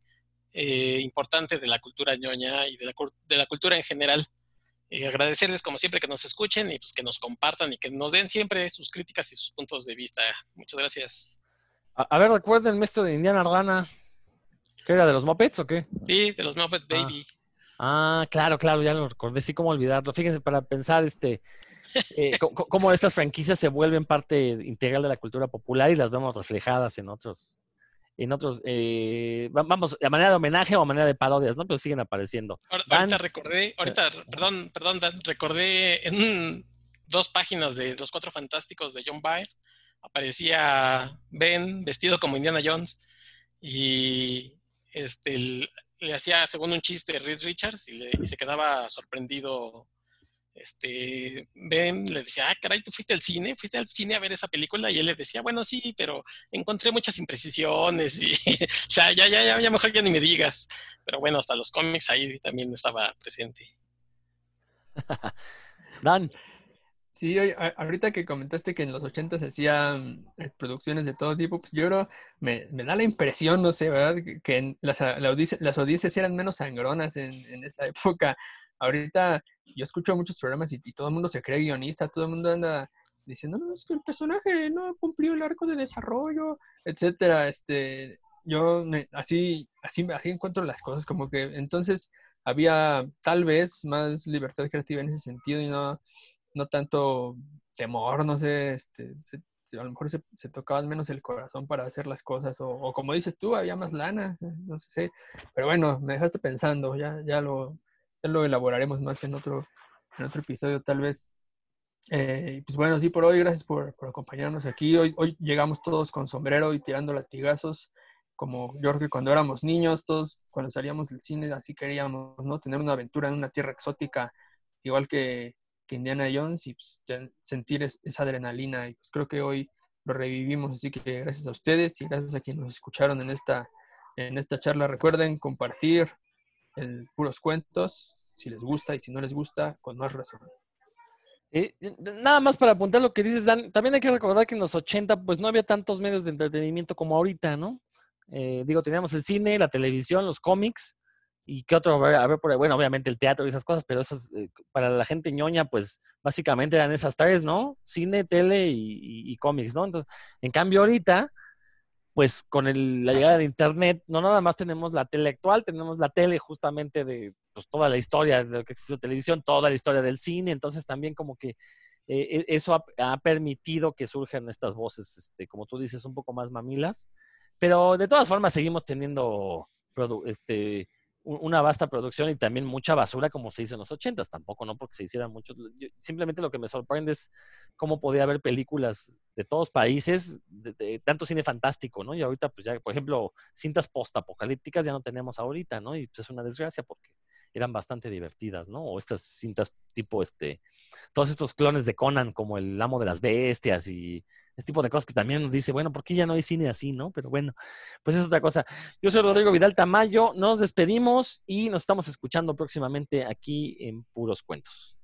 eh, importante de la cultura ñoña y de la, de la cultura en general. Eh, agradecerles como siempre que nos escuchen y pues que nos compartan y que nos den siempre sus críticas y sus puntos de vista. Muchas gracias. A, ver, recuerden esto de Indiana Rana. ¿Qué era de los Muppets o qué? Sí, de los Muppets ah. Baby. Ah, claro, claro, ya lo recordé, sí, cómo olvidarlo. Fíjense, para pensar, este, eh, cómo estas franquicias se vuelven parte integral de la cultura popular y las vemos reflejadas en otros, en otros, eh, vamos, de manera de homenaje o manera de parodias, ¿no? Pero siguen apareciendo. Ahorita recordé, ahorita, perdón, perdón, Dan, recordé en dos páginas de Los Cuatro Fantásticos de John Byrne, aparecía Ben vestido como Indiana Jones y este, el, le hacía según un chiste Reed Richards y, se quedaba sorprendido. Este, Ben le decía, ah, caray, tú fuiste al cine, fuiste al cine a ver esa película, y él le decía, bueno, sí, pero encontré muchas imprecisiones, y, sea, ya, ya, ya, mejor ya ni me digas. Pero bueno, hasta los cómics ahí también estaba presente. Dan. Sí, ahorita que comentaste que en los 80 se hacían eh, producciones de todo tipo, pues yo creo, me, me da la impresión, no sé, ¿verdad? Que las, las audiencias eran menos sangronas en, en, esa época. Ahorita yo escucho muchos programas y, todo el mundo se cree guionista, todo el mundo anda diciendo, no, es que el personaje no cumplió el arco de desarrollo, etcétera. Este, yo así, así, así encuentro las cosas, como que entonces había tal vez más libertad creativa en ese sentido y no, no tanto temor, no sé, este, a lo mejor se, se, tocaban menos el corazón para hacer las cosas, o, como dices tú, había más lana, no sé, pero bueno, me dejaste pensando, ya, ya, lo, ya lo elaboraremos más en otro, en otro episodio tal vez. Eh, pues bueno, sí, por hoy, gracias por, por, acompañarnos aquí. Hoy, hoy llegamos todos con sombrero y tirando latigazos como yo creo que cuando éramos niños, todos cuando salíamos del cine así queríamos, ¿no? Tener una aventura en una tierra exótica, igual que, Indiana Jones y pues, sentir esa adrenalina. Y pues creo que hoy lo revivimos, así que gracias a ustedes y gracias a quienes nos escucharon en esta, en esta charla. Recuerden compartir el puros cuentos, si les gusta y si no les gusta, con más razón. Eh, nada más para apuntar lo que dices, Dan, también hay que recordar que en los 80 pues no había tantos medios de entretenimiento como ahorita, ¿no? Eh, digo, teníamos el cine, la televisión, los cómics, y qué otro, a ver, bueno, obviamente el teatro y esas cosas, pero eso es, eh, para la gente ñoña, pues básicamente eran esas tres, ¿no? Cine, tele y, cómics, ¿no? Entonces, en cambio ahorita, pues con la llegada de Internet, no nada más tenemos la tele actual, tenemos la tele justamente de pues, toda la historia de lo que existe televisión, toda la historia del cine, entonces también como que eh, e, eso ha, ha, permitido que surjan estas voces, este, como tú dices, un poco más mamilas pero de todas formas seguimos teniendo este, una vasta producción y también mucha basura como se hizo en los ochentas. Tampoco no porque se hicieran muchos. simplemente lo que me sorprende es cómo podía haber películas de todos países, de, tanto cine fantástico, ¿no? Y ahorita, pues ya, por ejemplo, cintas postapocalípticas ya no tenemos ahorita, ¿no? Y pues es una desgracia porque eran bastante divertidas, ¿no? O estas cintas tipo, este, todos estos clones de Conan como El Amo de las Bestias y este tipo de cosas que también nos dice, bueno, ¿por qué ya no hay cine así, no? Pero bueno, pues es otra cosa. Yo soy Rodrigo Vidal Tamayo, nos despedimos y nos estamos escuchando próximamente aquí en Puros Cuentos.